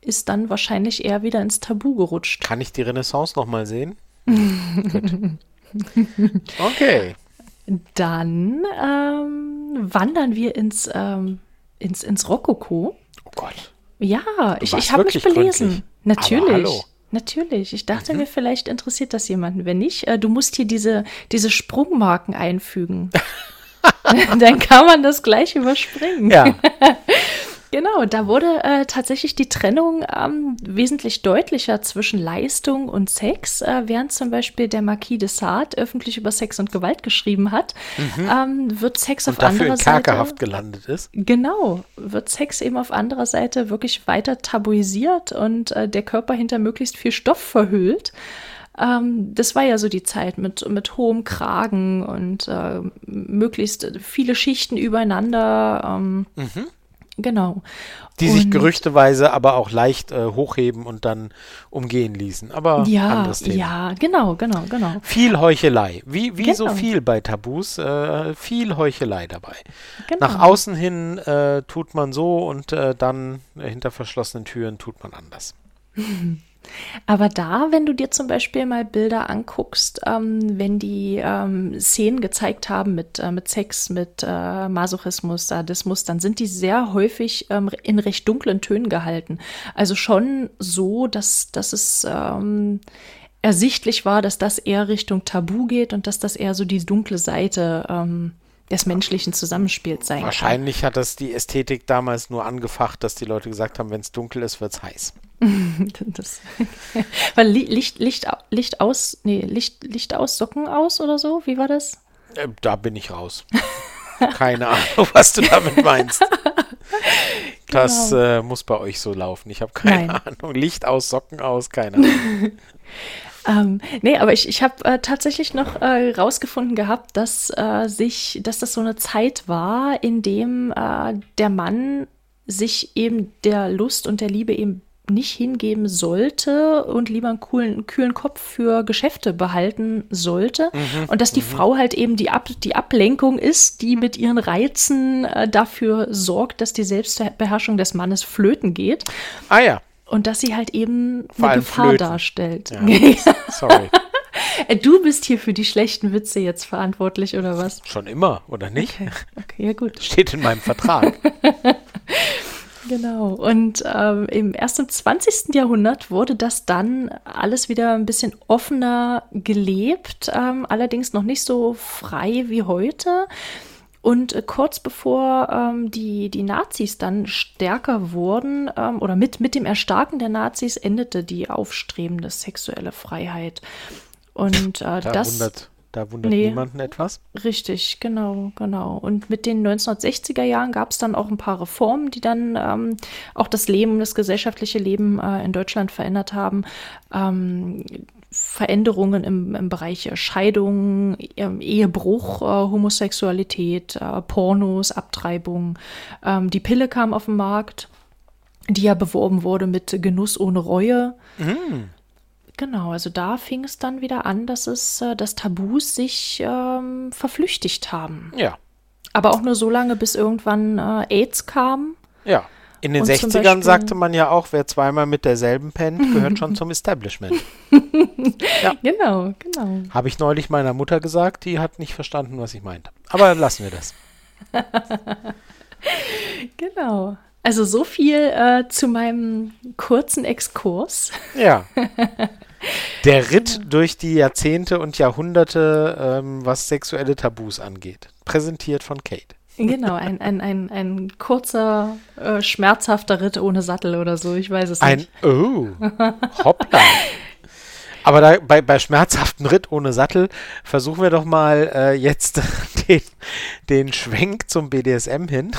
ist dann wahrscheinlich eher wieder ins Tabu gerutscht. Kann ich die Renaissance nochmal sehen? (laughs) Gut. Okay. Dann ähm, wandern wir ins, ähm, ins, ins Rokoko. Oh Gott. Ja, ich, warst ich habe mich belesen. Natürlich. Mhm. Natürlich. Ich dachte mir, vielleicht interessiert das jemanden. Wenn nicht, äh, du musst hier diese, diese Sprungmarken einfügen. (laughs) (laughs) Dann kann man das gleich überspringen. Ja. (laughs) Genau, da wurde äh, tatsächlich die Trennung ähm, wesentlich deutlicher zwischen Leistung und Sex, äh, während zum Beispiel der Marquis de Sade öffentlich über Sex und Gewalt geschrieben hat, ähm, wird Sex auf Mhm. Und dafür anderer Seite gelandet ist. Genau, wird Sex eben auf anderer Seite wirklich weiter tabuisiert und äh, der Körper hinter möglichst viel Stoff verhüllt. Ähm, das war ja so die Zeit mit, mit hohem Kragen und äh, möglichst viele Schichten übereinander. Ähm, Genau. Die sich Und- gerüchteweise aber auch leicht äh, hochheben und dann umgehen ließen. Aber Ja, anderes Thema. ja, genau, genau, genau. Viel Heuchelei. Wie, wie so Genau. viel bei Tabus, äh, viel Heuchelei dabei. genau. Nach außen hin äh, tut man so und äh, dann hinter verschlossenen Türen tut man anders. (laughs) Aber da, wenn du dir zum Beispiel mal Bilder anguckst, ähm, wenn die ähm, Szenen gezeigt haben mit, äh, mit Sex, mit äh, Masochismus, Sadismus, dann sind die sehr häufig ähm, in recht dunklen Tönen gehalten. Also schon so, dass, dass es ähm, ersichtlich war, dass das eher Richtung Tabu geht und dass das eher so die dunkle Seite ähm, des menschlichen Zusammenspiels sein Wahrscheinlich hat das die Ästhetik damals nur angefacht, dass die Leute gesagt haben, wenn es dunkel ist, wird es heiß. kann. (laughs) Das, (laughs) weil Li- Licht, Licht, Licht aus, nee, Licht, Licht aus, Socken aus oder so? Wie war das? Äh, da bin ich raus. Keine Ahnung, was du damit meinst. (laughs) Das äh, muss bei euch so laufen. Ich habe keine Nein. Ahnung. Licht aus, Socken aus, keine Ahnung. Ähm, nee, aber ich, ich habe äh, tatsächlich noch äh, rausgefunden gehabt, dass äh, sich, dass das so eine Zeit war, in dem äh, der Mann sich eben der Lust und der Liebe eben nicht hingeben sollte und lieber einen coolen, kühlen Kopf für Geschäfte behalten sollte. Und dass die Frau halt eben die, Ab die Ablenkung ist, die mit ihren Reizen äh, dafür sorgt, dass die Selbstbeherrschung des Mannes flöten geht. Ah ja, Und dass sie halt eben Vor eine Gefahr flöten. darstellt. (laughs) Ja. sorry. Äh, Du bist hier für die schlechten Witze jetzt verantwortlich, oder was? Schon immer, oder nicht? Okay, okay ja gut. (laughs) Steht in meinem Vertrag. (laughs) Genau. Und ähm, im erst im 20. Jahrhundert wurde das dann alles wieder ein bisschen offener gelebt, ähm, allerdings noch nicht so frei wie heute. Und äh, kurz bevor ähm, die, die Nazis dann stärker wurden ähm, oder mit, mit dem Erstarken der Nazis endete die aufstrebende sexuelle Freiheit. Und äh, Da das wundert, da wundert Nee. niemanden etwas. Richtig, genau, genau. Und mit den 1960er Jahren gab es dann auch ein paar Reformen, die dann ähm, auch das Leben, das gesellschaftliche Leben äh, in Deutschland verändert haben. Ähm, Veränderungen im, im Bereich äh, Scheidung, ähm, Ehebruch, äh, Homosexualität, äh, Pornos, Abtreibung. Ähm, die Pille kam auf den Markt, die ja beworben wurde mit Genuss ohne Reue. Genau, also da fing es dann wieder an, dass es, äh, dass Tabus sich ähm, verflüchtigt haben. Ja, Aber auch nur so lange, bis irgendwann AIDS kam. ja. In den Und zum 60ern Beispiel- sagte man ja auch, wer zweimal mit derselben pennt, gehört schon (laughs) zum Establishment. (laughs) Genau, genau. Habe ich neulich meiner Mutter gesagt, die hat nicht verstanden, was ich meinte. Aber lassen wir das. (laughs) Genau. Also so viel äh, zu meinem kurzen Exkurs. Ja. Der Ritt durch die Jahrzehnte und Jahrhunderte, ähm, was sexuelle Tabus angeht. Präsentiert von Kate. Genau, ein, ein, ein, ein kurzer, äh, schmerzhafter Ritt ohne Sattel oder so, ich weiß es ein, nicht. Oh, (laughs) hoppla. Aber da, bei, bei schmerzhaften Ritt ohne Sattel versuchen wir doch mal äh, jetzt (laughs) den, den Schwenk zum BDSM hin.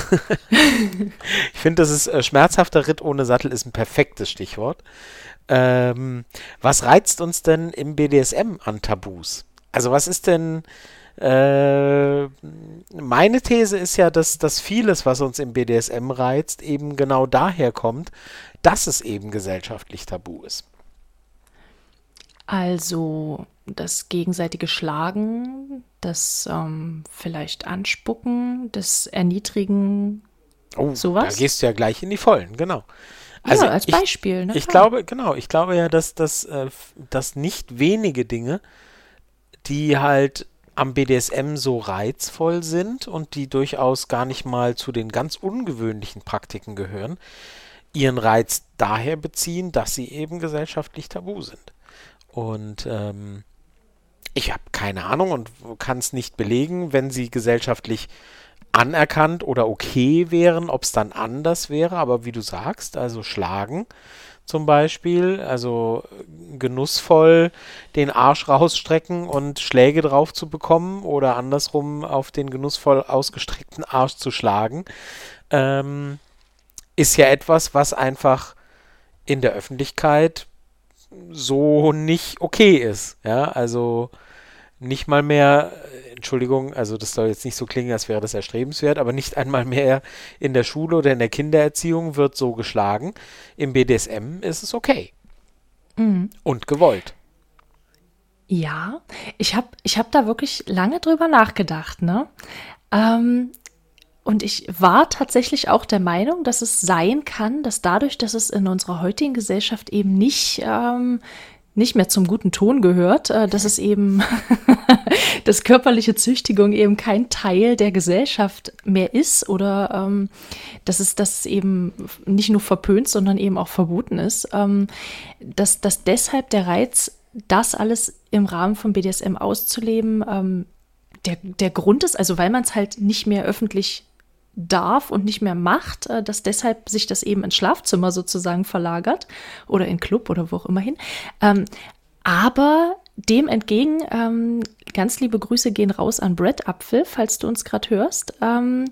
(laughs) ich finde, das ist äh, schmerzhafter Ritt ohne Sattel ist ein perfektes Stichwort. Ähm, was reizt uns denn im BDSM an Tabus? Also was ist denn äh, meine These ist ja, dass, dass vieles, was uns im BDSM reizt, eben genau daher kommt, dass es eben gesellschaftlich tabu ist. Also das gegenseitige Schlagen, das ähm, vielleicht Anspucken, das Erniedrigen, oh, sowas. Da gehst du ja gleich in die Vollen, genau. Also ja, als Beispiel. Ich, ne, ich glaube, genau, ich glaube ja, dass, dass, äh, dass nicht wenige Dinge, die halt am BDSM so reizvoll sind und die durchaus gar nicht mal zu den ganz ungewöhnlichen Praktiken gehören, ihren Reiz daher beziehen, dass sie eben gesellschaftlich tabu sind. Und ähm, ich habe keine Ahnung und kann es nicht belegen, wenn sie gesellschaftlich anerkannt oder okay wären, ob es dann anders wäre. Aber wie du sagst, also schlagen zum Beispiel, also genussvoll den Arsch rausstrecken und Schläge drauf zu bekommen oder andersrum auf den genussvoll ausgestreckten Arsch zu schlagen, ähm, ist ja etwas, was einfach in der Öffentlichkeit so nicht okay ist. Ja, also nicht mal mehr, Entschuldigung, also das soll jetzt nicht so klingen, als wäre das erstrebenswert, aber nicht einmal mehr in der Schule oder in der Kindererziehung wird so geschlagen. Im BDSM ist es okay. Mhm. Und gewollt. Ja, ich habe ich hab da wirklich lange drüber nachgedacht, ne? Ähm, und ich war tatsächlich auch der Meinung, dass es sein kann, dass dadurch, dass es in unserer heutigen Gesellschaft eben nicht, ähm, nicht mehr zum guten Ton gehört, äh, dass es eben, (laughs) dass körperliche Züchtigung eben kein Teil der Gesellschaft mehr ist oder ähm, dass es das eben nicht nur verpönt, sondern eben auch verboten ist, ähm, dass, dass deshalb der Reiz, das alles im Rahmen von BDSM auszuleben, ähm, der, der Grund ist, also weil man es halt nicht mehr öffentlich darf und nicht mehr macht, äh, dass deshalb sich das eben ins Schlafzimmer sozusagen verlagert oder in Club oder wo auch immer hin. Ähm, aber dem entgegen, ähm, ganz liebe Grüße gehen raus an Brett Apfel, falls du uns gerade hörst. Ähm,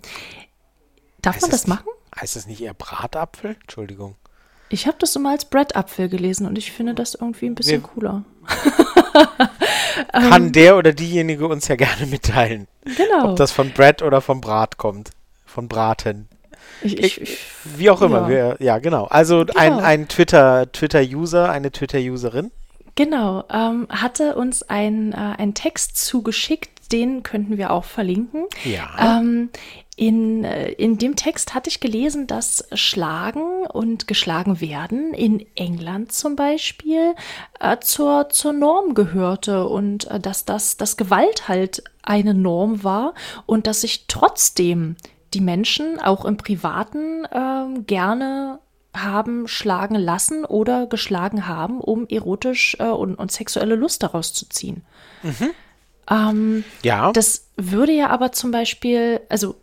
darf heißt man das machen? Nicht, heißt es nicht eher Bratapfel? Entschuldigung. Ich habe das immer als Brettapfel gelesen und ich finde das irgendwie ein bisschen Wir, cooler. Kann (laughs) der oder diejenige uns ja gerne mitteilen. Genau. Ob das von Brett oder vom Brat kommt von Braten. Ich, ich, ich, wie auch immer. Ja, wir, ja genau. Also genau. ein, ein Twitter, Twitter-User, eine Twitter-Userin. Genau, ähm, hatte uns ein, äh, einen Text zugeschickt, den könnten wir auch verlinken. Ja. Ähm, in, äh, in dem Text hatte ich gelesen, dass Schlagen und geschlagen werden in England zum Beispiel äh, zur, zur Norm gehörte und äh, dass das dass Gewalt halt eine Norm war und dass sich trotzdem die Menschen auch im Privaten äh, gerne haben schlagen lassen oder geschlagen haben, um erotisch äh, und, und, sexuelle Lust daraus zu ziehen. Mhm. Ähm, ja. Das würde ja aber zum Beispiel, also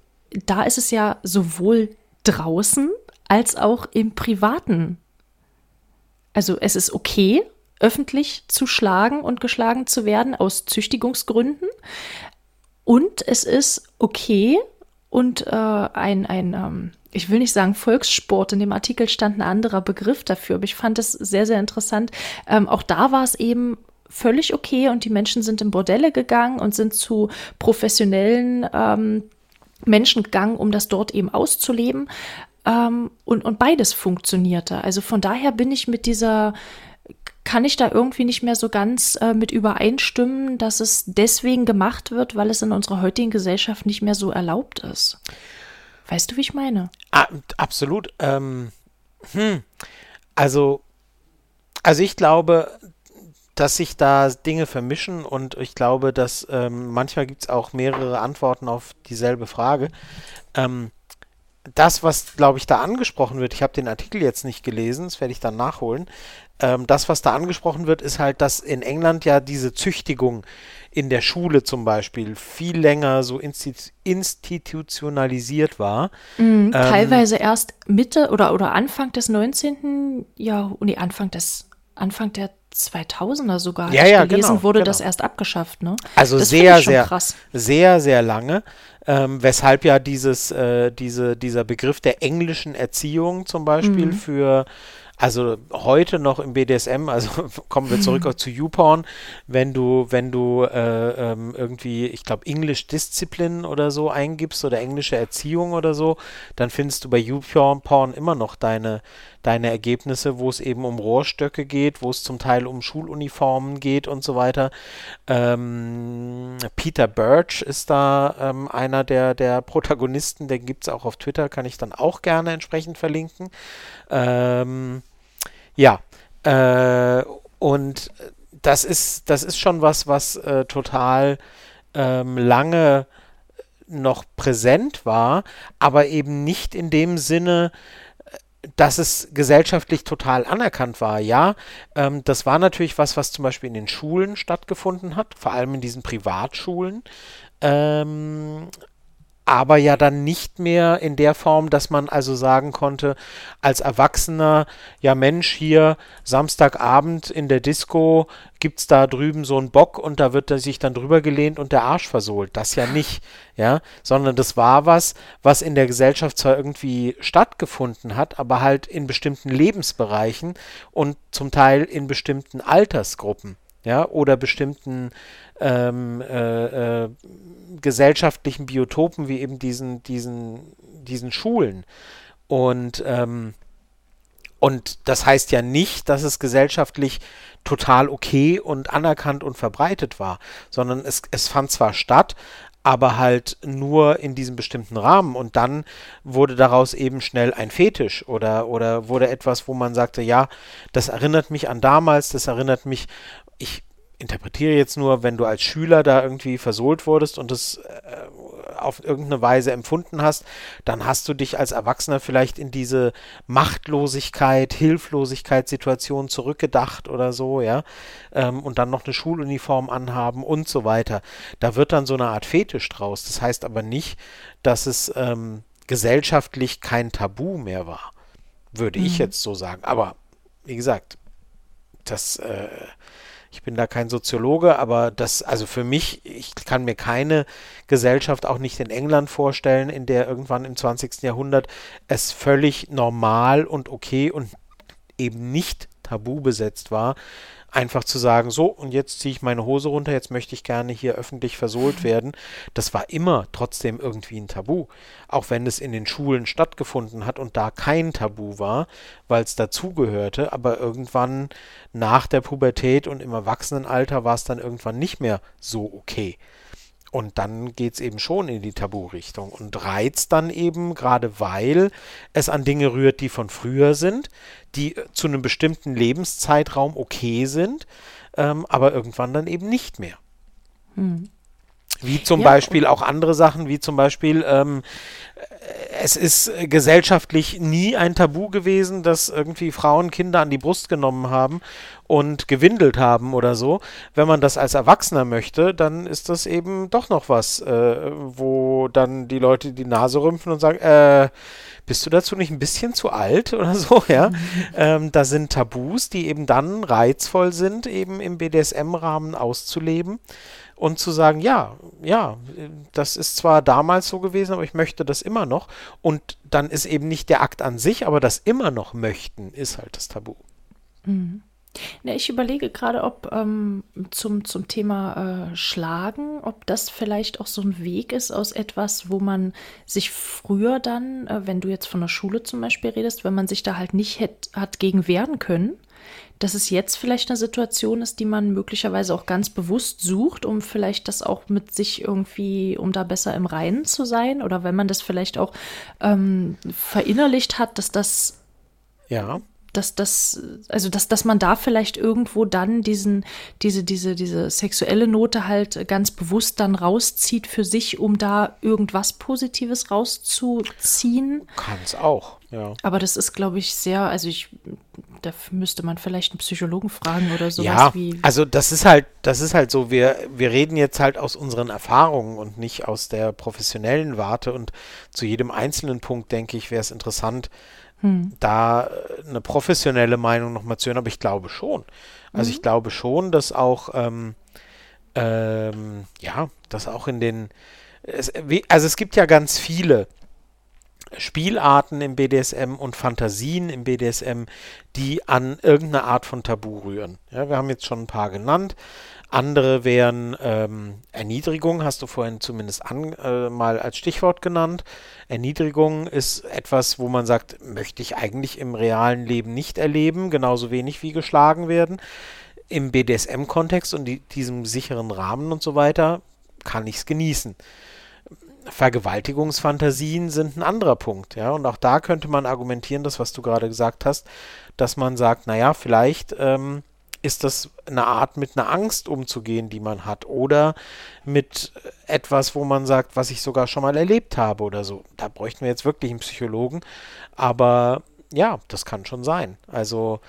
da ist es ja sowohl draußen als auch im Privaten. Also es ist okay, öffentlich zu schlagen und geschlagen zu werden aus Züchtigungsgründen. Und es ist okay, und äh, ein, ein ähm, ich will nicht sagen Volkssport, in dem Artikel stand ein anderer Begriff dafür, aber ich fand es sehr, sehr interessant. Ähm, auch da war es eben völlig okay und die Menschen sind in Bordelle gegangen und sind zu professionellen ähm, Menschen gegangen, um das dort eben auszuleben. Ähm, und, und beides funktionierte. Also von daher bin ich mit dieser kann ich da irgendwie nicht mehr so ganz äh, mit übereinstimmen, dass es deswegen gemacht wird, weil es in unserer heutigen Gesellschaft nicht mehr so erlaubt ist. Weißt du, wie ich meine? Ah, absolut. Ähm, hm. Also, also ich glaube, dass sich da Dinge vermischen und ich glaube, dass ähm, manchmal gibt es auch mehrere Antworten auf dieselbe Frage. Ähm, das, was, glaube ich, da angesprochen wird, ich habe den Artikel jetzt nicht gelesen, das werde ich dann nachholen. Ähm, das, was da angesprochen wird, ist halt, dass in England ja diese Züchtigung in der Schule zum Beispiel viel länger so instit institutionalisiert war. Mhm, ähm, teilweise erst Mitte oder, oder Anfang des 19. Jahrhunderts, nee, Anfang des Anfang der 2000er sogar ja, ja, gelesen, genau, wurde genau. das erst abgeschafft. Ne? Also das sehr, sehr, krass. sehr, sehr lange. Ähm, weshalb ja dieses, äh, diese, dieser Begriff der englischen Erziehung zum Beispiel mhm. für also heute noch im BDSM, also (laughs) kommen wir zurück zu YouPorn, wenn du, wenn du äh, ähm, irgendwie, ich glaube, English Discipline oder so eingibst oder englische Erziehung oder so, dann findest du bei YouPorn immer noch deine, deine Ergebnisse, wo es eben um Rohrstöcke geht, wo es zum Teil um Schuluniformen geht und so weiter. Ähm, Peter Birch ist da ähm, einer der, der Protagonisten, den gibt es auch auf Twitter, kann ich dann auch gerne entsprechend verlinken. Ähm, ja, äh, und das ist, das ist schon was, was äh, total ähm, lange noch präsent war, aber eben nicht in dem Sinne, dass es gesellschaftlich total anerkannt war. Ja, ähm, das war natürlich was, was zum Beispiel in den Schulen stattgefunden hat, vor allem in diesen Privatschulen. Ähm, aber ja dann nicht mehr in der Form, dass man also sagen konnte, als Erwachsener, ja Mensch, hier Samstagabend in der Disco gibt es da drüben so einen Bock und da wird er sich dann drüber gelehnt und der Arsch versohlt. Das ja nicht, ja, sondern das war was, was in der Gesellschaft zwar irgendwie stattgefunden hat, aber halt in bestimmten Lebensbereichen und zum Teil in bestimmten Altersgruppen ja, oder bestimmten ähm, äh, äh, gesellschaftlichen Biotopen wie eben diesen, diesen, diesen Schulen. Und, ähm, und das heißt ja nicht, dass es gesellschaftlich total okay und anerkannt und verbreitet war, sondern es, es fand zwar statt, aber halt nur in diesem bestimmten Rahmen. Und dann wurde daraus eben schnell ein Fetisch oder, oder wurde etwas, wo man sagte, ja, das erinnert mich an damals, das erinnert mich ich interpretiere jetzt nur, wenn du als Schüler da irgendwie versohlt wurdest und es äh, auf irgendeine Weise empfunden hast, dann hast du dich als Erwachsener vielleicht in diese Machtlosigkeit, Hilflosigkeitssituation zurückgedacht oder so, ja, ähm, und dann noch eine Schuluniform anhaben und so weiter. Da wird dann so eine Art Fetisch draus. Das heißt aber nicht, dass es ähm, gesellschaftlich kein Tabu mehr war, würde mhm. ich jetzt so sagen. Aber wie gesagt, das äh, ich bin da kein Soziologe, aber das, also für mich, ich kann mir keine Gesellschaft, auch nicht in England vorstellen, in der irgendwann im 20. Jahrhundert es völlig normal und okay und eben nicht tabu besetzt war, einfach zu sagen, so, und jetzt ziehe ich meine Hose runter, jetzt möchte ich gerne hier öffentlich versohlt werden, das war immer trotzdem irgendwie ein Tabu. Auch wenn es in den Schulen stattgefunden hat und da kein Tabu war, weil es dazugehörte, aber irgendwann nach der Pubertät und im Erwachsenenalter war es dann irgendwann nicht mehr so okay. Und dann geht es eben schon in die Tabu-Richtung und reizt dann eben, gerade weil es an Dinge rührt, die von früher sind, die äh, zu einem bestimmten Lebenszeitraum okay sind, ähm, aber irgendwann dann eben nicht mehr. Hm. Wie zum ja, Beispiel auch andere Sachen, wie zum Beispiel, ähm, es ist gesellschaftlich nie ein Tabu gewesen, dass irgendwie Frauen Kinder an die Brust genommen haben und gewindelt haben oder so. Wenn man das als Erwachsener möchte, dann ist das eben doch noch was, äh, wo dann die Leute die Nase rümpfen und sagen, äh, bist du dazu nicht ein bisschen zu alt (laughs) oder so, ja? (laughs) Ähm, da sind Tabus, die eben dann reizvoll sind, eben im BDSM-Rahmen auszuleben und zu sagen, ja, ja, das ist zwar damals so gewesen, aber ich möchte das immer noch. Und dann ist eben nicht der Akt an sich, aber das immer noch möchten, ist halt das Tabu. Mhm. Ja, ich überlege gerade, ob ähm, zum, zum Thema äh, Schlagen, ob das vielleicht auch so ein Weg ist aus etwas, wo man sich früher dann, äh, wenn du jetzt von der Schule zum Beispiel redest, wenn man sich da halt nicht hätt, hat gegen wehren können, dass es jetzt vielleicht eine Situation ist, die man möglicherweise auch ganz bewusst sucht, um vielleicht das auch mit sich irgendwie, um da besser im Reinen zu sein oder wenn man das vielleicht auch ähm, verinnerlicht hat, dass das ja dass das, also dass, dass man da vielleicht irgendwo dann diesen, diese, diese, diese sexuelle Note halt ganz bewusst dann rauszieht für sich, um da irgendwas Positives rauszuziehen. Kann es auch, ja. Aber das ist, glaube ich, sehr, also ich, da müsste man vielleicht einen Psychologen fragen oder sowas ja, wie. Also das ist halt, das ist halt so, wir, wir reden jetzt halt aus unseren Erfahrungen und nicht aus der professionellen Warte und zu jedem einzelnen Punkt, denke ich, wäre es interessant, hm. da äh, eine professionelle Meinung nochmal zu hören, aber ich glaube schon. Also mhm. ich glaube schon, dass auch, ähm, ähm, ja, dass auch in den, es, also es gibt ja ganz viele Spielarten im BDSM und Fantasien im BDSM, die an irgendeine Art von Tabu rühren. Ja, wir haben jetzt schon ein paar genannt. Andere wären ähm, Erniedrigung, hast du vorhin zumindest an, äh, mal als Stichwort genannt. Erniedrigung ist etwas, wo man sagt, möchte ich eigentlich im realen Leben nicht erleben, genauso wenig wie geschlagen werden. Im BDSM-Kontext und die, diesem sicheren Rahmen und so weiter kann ich es genießen. Vergewaltigungsfantasien sind ein anderer Punkt, ja, und auch da könnte man argumentieren, das, was du gerade gesagt hast, dass man sagt, naja, vielleicht ähm, ist das eine Art, mit einer Angst umzugehen, die man hat. Oder mit etwas, wo man sagt, was ich sogar schon mal erlebt habe oder so. Da bräuchten wir jetzt wirklich einen Psychologen. Aber ja, das kann schon sein. Also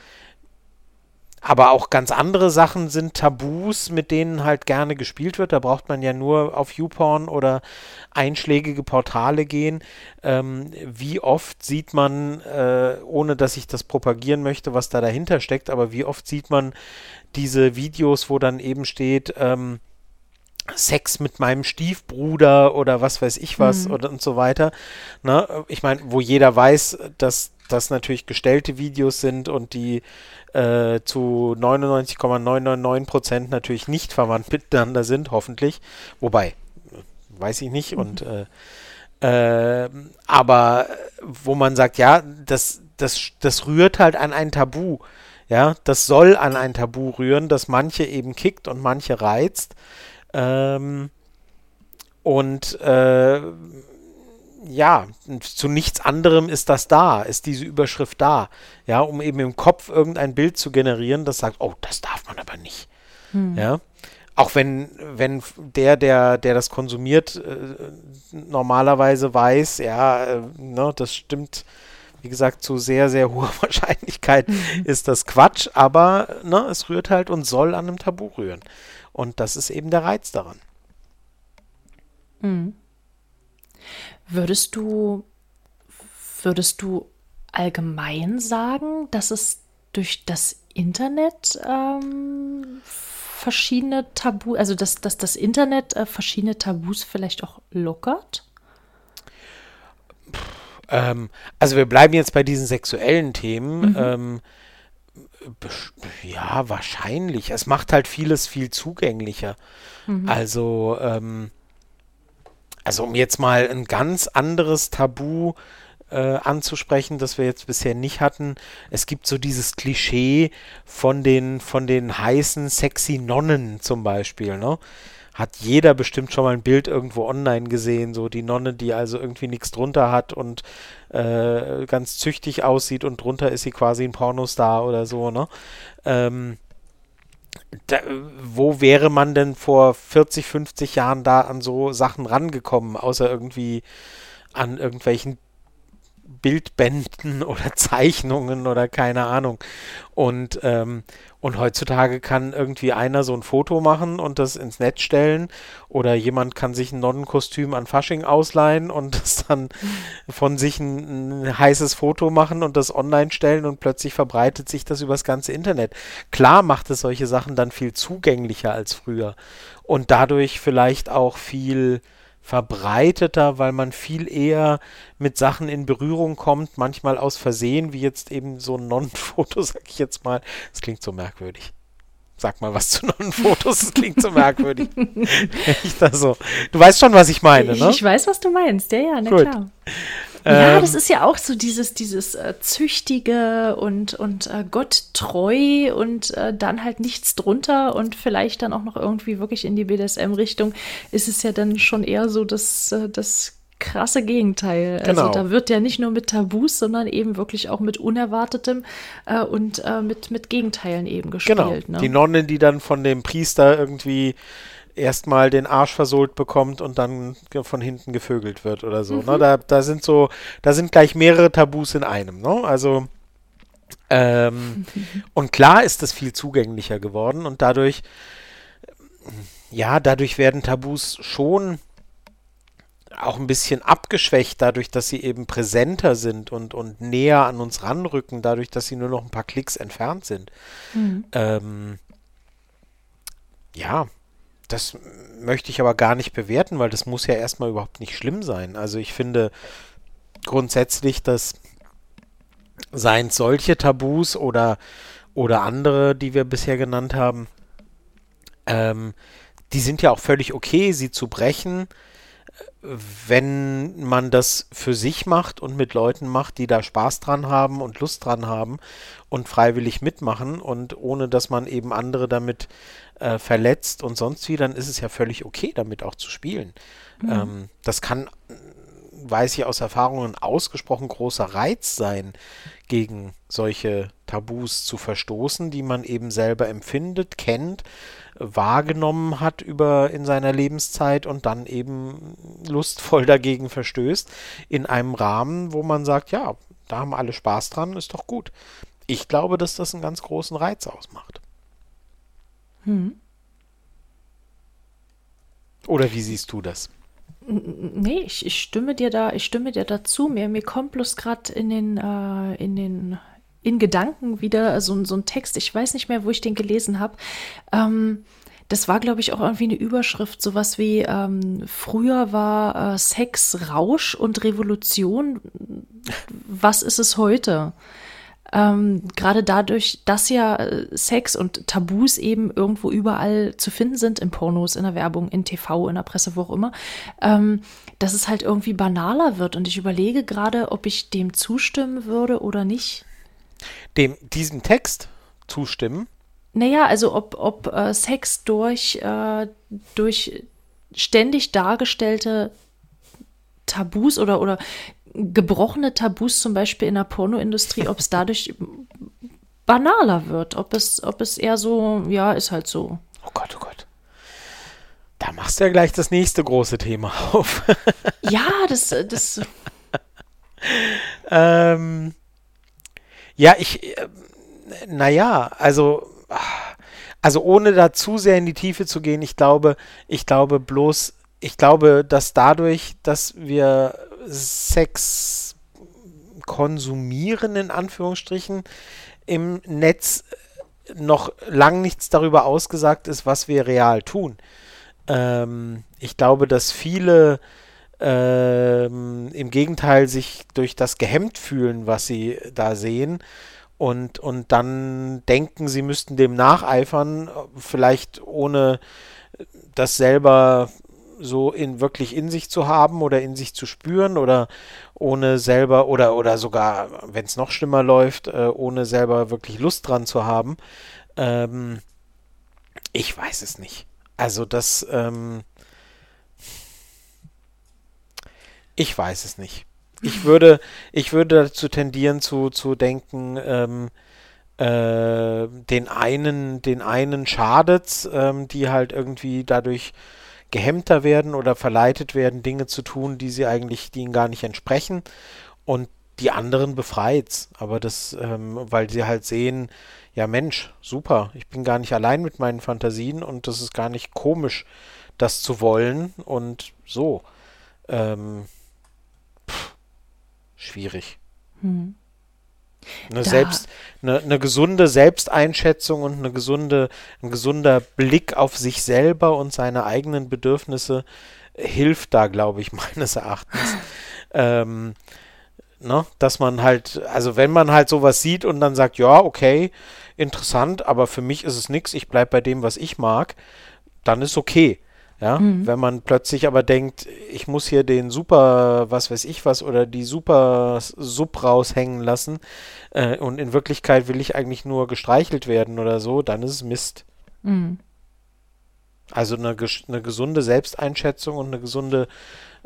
aber auch ganz andere Sachen sind Tabus, mit denen halt gerne gespielt wird. Da braucht man ja nur auf YouPorn oder einschlägige Portale gehen. Ähm, wie oft sieht man, äh, ohne dass ich das propagieren möchte, was da dahinter steckt, aber wie oft sieht man diese Videos, wo dann eben steht, ähm, Sex mit meinem Stiefbruder oder was weiß ich was mhm. und so weiter. Ne? Ich meine, wo jeder weiß, dass das natürlich gestellte Videos sind und die äh, zu 99,999 Prozent natürlich nicht verwandt (laughs) miteinander sind, hoffentlich. Wobei, weiß ich nicht. Mhm. Und äh, äh, aber wo man sagt, ja, das, das, das rührt halt an ein Tabu. Ja, das soll an ein Tabu rühren, das manche eben kickt und manche reizt. Ähm, und äh, ja, zu nichts anderem ist das da, ist diese Überschrift da. Ja, um eben im Kopf irgendein Bild zu generieren, das sagt, oh, das darf man aber nicht. Hm. Ja. Auch wenn, wenn der, der, der das konsumiert, äh, normalerweise weiß, ja, äh, ne, das stimmt, wie gesagt, zu sehr, sehr hoher (laughs) Wahrscheinlichkeit mhm. ist das Quatsch, aber ne, es rührt halt und soll an einem Tabu rühren. Und das ist eben der Reiz daran. Mhm. Würdest du, würdest du allgemein sagen, dass es durch das Internet ähm, verschiedene Tabu, also dass, dass das Internet äh, verschiedene Tabus vielleicht auch lockert? Ähm, also wir bleiben jetzt bei diesen sexuellen Themen. Mhm. Ähm, ja, wahrscheinlich. Es macht halt vieles viel zugänglicher. Mhm. Also ähm, also um jetzt mal ein ganz anderes Tabu äh, anzusprechen, das wir jetzt bisher nicht hatten. Es gibt so dieses Klischee von den, von den heißen, sexy Nonnen zum Beispiel, ne? Hat jeder bestimmt schon mal ein Bild irgendwo online gesehen, so die Nonne, die also irgendwie nichts drunter hat und äh, ganz züchtig aussieht und drunter ist sie quasi ein Pornostar oder so, ne? Ähm, da, wo wäre man denn vor 40, 50 Jahren da an so Sachen rangekommen, außer irgendwie an irgendwelchen Bildbänden (laughs) oder Zeichnungen oder keine Ahnung. Und, ähm, und heutzutage kann irgendwie einer so ein Foto machen und das ins Netz stellen oder jemand kann sich ein Nonnenkostüm an Fasching ausleihen und (laughs) das dann von sich ein, ein heißes Foto machen und das online stellen und plötzlich verbreitet sich das übers ganze Internet. Klar macht es solche Sachen dann viel zugänglicher als früher und dadurch vielleicht auch viel verbreiteter, weil man viel eher mit Sachen in Berührung kommt, manchmal aus Versehen, wie jetzt eben so ein Non-Foto, (laughs) sag ich jetzt mal. Das klingt so merkwürdig. Sag mal was zu Non-Fotos, das klingt so merkwürdig. (laughs) ich da so. Du weißt schon, was ich meine, ne? Ich weiß, was du meinst, ja, ja, na Gut. klar. Ja, ähm, das ist ja auch so dieses, dieses äh, Züchtige und, und äh, Gott treu und äh, dann halt nichts drunter und vielleicht dann auch noch irgendwie wirklich in die BDSM-Richtung ist es ja dann schon eher so, dass äh, das krasse Gegenteil. Also Genau. Also da wird ja nicht nur mit Tabus, sondern eben wirklich auch mit Unerwartetem äh, und äh, mit, mit Gegenteilen eben gespielt. Genau. Ne? Die Nonne, die dann von dem Priester irgendwie erstmal den Arsch versohlt bekommt und dann von hinten gevögelt wird oder so. Mhm. Ne? Da, da sind so, da sind gleich mehrere Tabus in einem. Ne? Also ähm, (laughs) und klar ist das viel zugänglicher geworden und dadurch, ja, dadurch werden Tabus schon auch ein bisschen abgeschwächt, dadurch, dass sie eben präsenter sind und, und näher an uns ranrücken, dadurch, dass sie nur noch ein paar Klicks entfernt sind. Mhm. Ähm, ja, das möchte ich aber gar nicht bewerten, weil das muss ja erstmal überhaupt nicht schlimm sein. Also ich finde grundsätzlich, dass seien solche Tabus oder, oder andere, die wir bisher genannt haben, ähm, die sind ja auch völlig okay, sie zu brechen, wenn man das für sich macht und mit Leuten macht, die da Spaß dran haben und Lust dran haben und freiwillig mitmachen und ohne dass man eben andere damit äh, verletzt und sonst wie, dann ist es ja völlig okay, damit auch zu spielen. Ähm, das kann, weiß ich aus Erfahrung, ein ausgesprochen großer Reiz sein, gegen solche Tabus zu verstoßen, die man eben selber empfindet, kennt, wahrgenommen hat über in seiner Lebenszeit und dann eben lustvoll (laughs) dagegen verstößt in einem Rahmen, wo man sagt, ja, da haben alle Spaß dran, ist doch gut. Ich glaube, dass das einen ganz großen Reiz ausmacht. Hm. Oder wie siehst du das? Nee, ich, ich stimme dir da, ich stimme dir dazu. Mir, mir kommt bloß gerade in den, äh, in den, in Gedanken wieder so, so ein Text, ich weiß nicht mehr, wo ich den gelesen habe. Ähm, das war, glaube ich, auch irgendwie eine Überschrift, sowas wie ähm, früher war äh, Sex Rausch und Revolution. Was ist es heute? Ähm, Gerade dadurch, dass ja äh, Sex und Tabus eben irgendwo überall zu finden sind, in Pornos, in der Werbung, in TV, in der Presse, wo auch immer, ähm, dass es halt irgendwie banaler wird. Und ich überlege gerade, ob ich dem zustimmen würde oder nicht. Dem, diesem Text zustimmen? Naja, also ob, ob äh, Sex durch, äh, durch ständig dargestellte Tabus oder, oder gebrochene Tabus zum Beispiel in der Pornoindustrie, ob es dadurch banaler wird, ob es, ob es eher so, ja, ist halt so. Oh Gott, oh Gott. Da machst du ja gleich das nächste große Thema (laughs) auf. Ja, das, das, (laughs) ähm, ja, ich, äh, naja, also, also ohne da zu sehr in die Tiefe zu gehen, ich glaube, ich glaube bloß, ich glaube, dass dadurch, dass wir Sex konsumieren, in Anführungsstrichen, im Netz noch lang nichts darüber ausgesagt ist, was wir real tun. Ähm, ich glaube, dass viele ähm, im Gegenteil sich durch das gehemmt fühlen, was sie da sehen und, und dann denken, sie müssten dem nacheifern, vielleicht ohne das selber so in wirklich in sich zu haben oder in sich zu spüren oder ohne selber oder oder sogar, wenn es noch schlimmer läuft, äh, ohne selber wirklich Lust dran zu haben. Ähm, ich weiß es nicht. Also das, ähm, ich weiß es nicht. Ich (laughs) würde, ich würde dazu tendieren zu, zu denken, ähm, äh, den einen, den einen schadet's, ähm, die halt irgendwie dadurch gehemmter werden oder verleitet werden, Dinge zu tun, die sie eigentlich, die ihnen gar nicht entsprechen. Und die anderen befreit's. Aber das, ähm, weil sie halt sehen, ja Mensch, super, ich bin gar nicht allein mit meinen Fantasien und das ist gar nicht komisch, das zu wollen und so. Ähm, pff, schwierig. hm. Eine, Da- selbst, eine, eine gesunde Selbsteinschätzung und eine gesunde, ein gesunder Blick auf sich selber und seine eigenen Bedürfnisse hilft da, glaube ich, (laughs) meines Erachtens. ähm, ne, dass man halt, also wenn man halt sowas sieht und dann sagt, ja, okay, interessant, aber für mich ist es nichts, ich bleibe bei dem, was ich mag, dann ist okay. Ja, Mhm. wenn man plötzlich aber denkt, ich muss hier den super, was weiß ich was, oder die super Sub raushängen lassen, äh, und in Wirklichkeit will ich eigentlich nur gestreichelt werden oder so, dann ist es Mist. Hm. Also eine, eine gesunde Selbsteinschätzung und eine gesunde,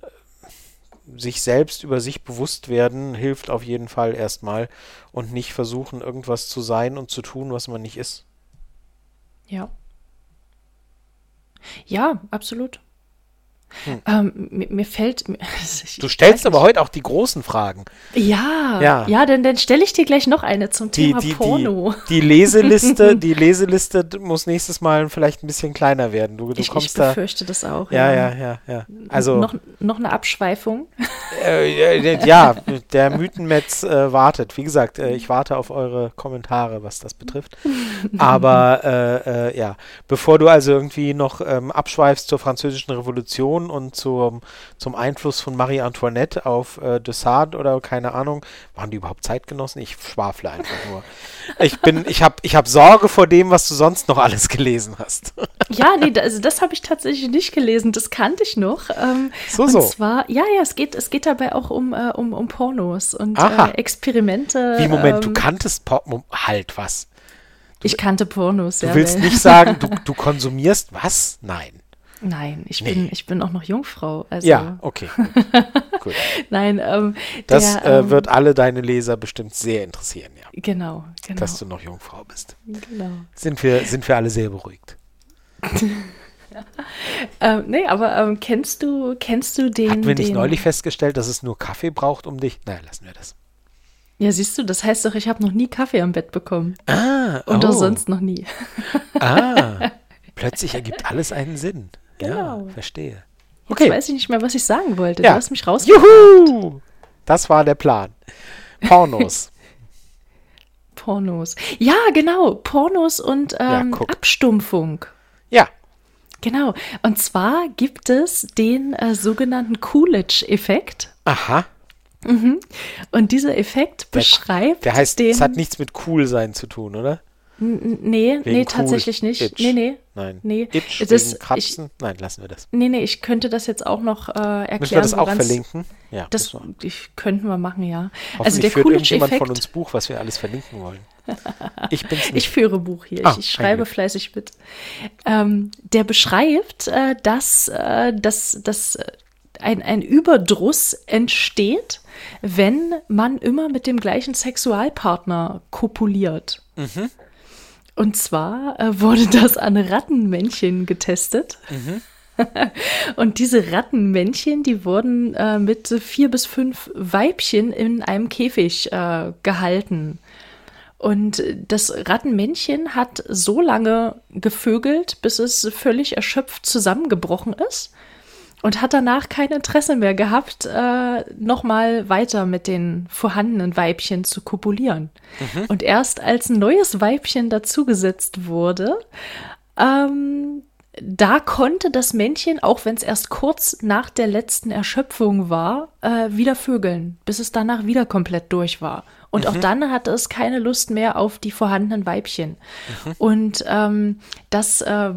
äh, sich selbst über sich bewusst werden hilft auf jeden Fall erstmal und nicht versuchen, irgendwas zu sein und zu tun, was man nicht ist. Ja. Ja, absolut. Hm. Ähm, mir, mir, fällt. (laughs) du stellst aber heute auch die großen Fragen. Ja, ja, ja dann, dann stelle ich dir gleich noch eine zum die, Thema die, Porno. Die, die, Leseliste, (laughs) die Leseliste muss nächstes Mal vielleicht ein bisschen kleiner werden. Du, du ich, kommst ich befürchte da, das auch. Ja, ja, ja, ja. Also noch, noch eine Abschweifung. Äh, ja, der Mythenmetz äh, wartet. Wie gesagt, äh, ich warte auf eure Kommentare, was das betrifft. Aber äh, äh, ja, bevor du also irgendwie noch ähm, abschweifst zur französischen Revolution Revolution und zum, zum Einfluss von Marie Antoinette auf äh, de Sade oder keine Ahnung. Waren die überhaupt Zeitgenossen? Ich schwafle einfach nur. Ich bin, ich habe ich hab Sorge vor dem, was du sonst noch alles gelesen hast. (laughs) Ja, nee, also das habe ich tatsächlich nicht gelesen. Das kannte ich noch. Ähm, so, und so. zwar, ja, ja, es geht, es geht dabei auch um, äh, um, um Pornos und äh, Experimente. Wie, Moment, ähm, du kanntest Pornos? Halt, was? Du, ich kannte Pornos, du ja. Du willst nicht sagen, du, (laughs) du konsumierst was? Nein. Nein, ich, nee. bin, ich bin auch noch Jungfrau. Also. Ja, okay. Gut. (laughs) Gut. Nein, ähm, das der, äh, ähm, wird alle deine Leser bestimmt sehr interessieren, ja. Genau, genau. Dass du noch Jungfrau bist. Genau. Sind wir, sind wir alle sehr beruhigt. (laughs) ähm, nee, aber ähm, kennst du, kennst du den. Hatten wir nicht den, neulich festgestellt, dass es nur Kaffee braucht, um dich. Naja, lassen wir das. Ja, siehst du, das heißt doch, ich habe noch nie Kaffee am Bett bekommen. Ah, Und oh. sonst noch nie. ah, (laughs) plötzlich ergibt alles einen Sinn. Genau. Ja, verstehe. Okay. Jetzt weiß ich nicht mehr, was ich sagen wollte. Ja. Du hast mich rausgebracht. Juhu! Das war der Plan. Pornos. (laughs) Pornos. Ja, genau. Pornos und ähm, ja, Abstumpfung. Ja. Genau. Und zwar gibt es den äh, sogenannten Coolidge-Effekt. Aha. Mhm. Und dieser Effekt der, beschreibt. Der heißt, den, es hat nichts mit cool sein zu tun, oder? Nee, wegen nee, tatsächlich nicht. Itch. Nee, nee. Nein. Nee. Itch das, wegen Kratzen? Ich, Nein, lassen wir das. Nee, nee, ich könnte das jetzt auch noch äh, erklären. Müssen wir das auch verlinken? Ja. Das ich, könnten wir machen, ja. also der führt irgendjemand von uns Buch, was wir alles verlinken wollen. (laughs) Ich bin's nicht. Ich führe Buch hier. Ah, ich, ich schreibe fleißig mit. Ähm, der beschreibt, äh, dass, äh, dass, dass ein, ein Überdruss entsteht, wenn man immer mit dem gleichen Sexualpartner kopuliert. Mhm. Und zwar äh, wurde das an Rattenmännchen getestet. Mhm. (laughs) Und diese Rattenmännchen, die wurden äh, mit vier bis fünf Weibchen in einem Käfig äh, gehalten. Und das Rattenmännchen hat so lange gevögelt, bis es völlig erschöpft zusammengebrochen ist und hat danach kein Interesse mehr gehabt, äh, nochmal weiter mit den vorhandenen Weibchen zu kopulieren. Mhm. Und erst als ein neues Weibchen dazugesetzt wurde, ähm, da konnte das Männchen, auch wenn es erst kurz nach der letzten Erschöpfung war, äh, wieder vögeln, bis es danach wieder komplett durch war. Und mhm. auch dann hatte es keine Lust mehr auf die vorhandenen Weibchen. Mhm. Und ähm, das äh,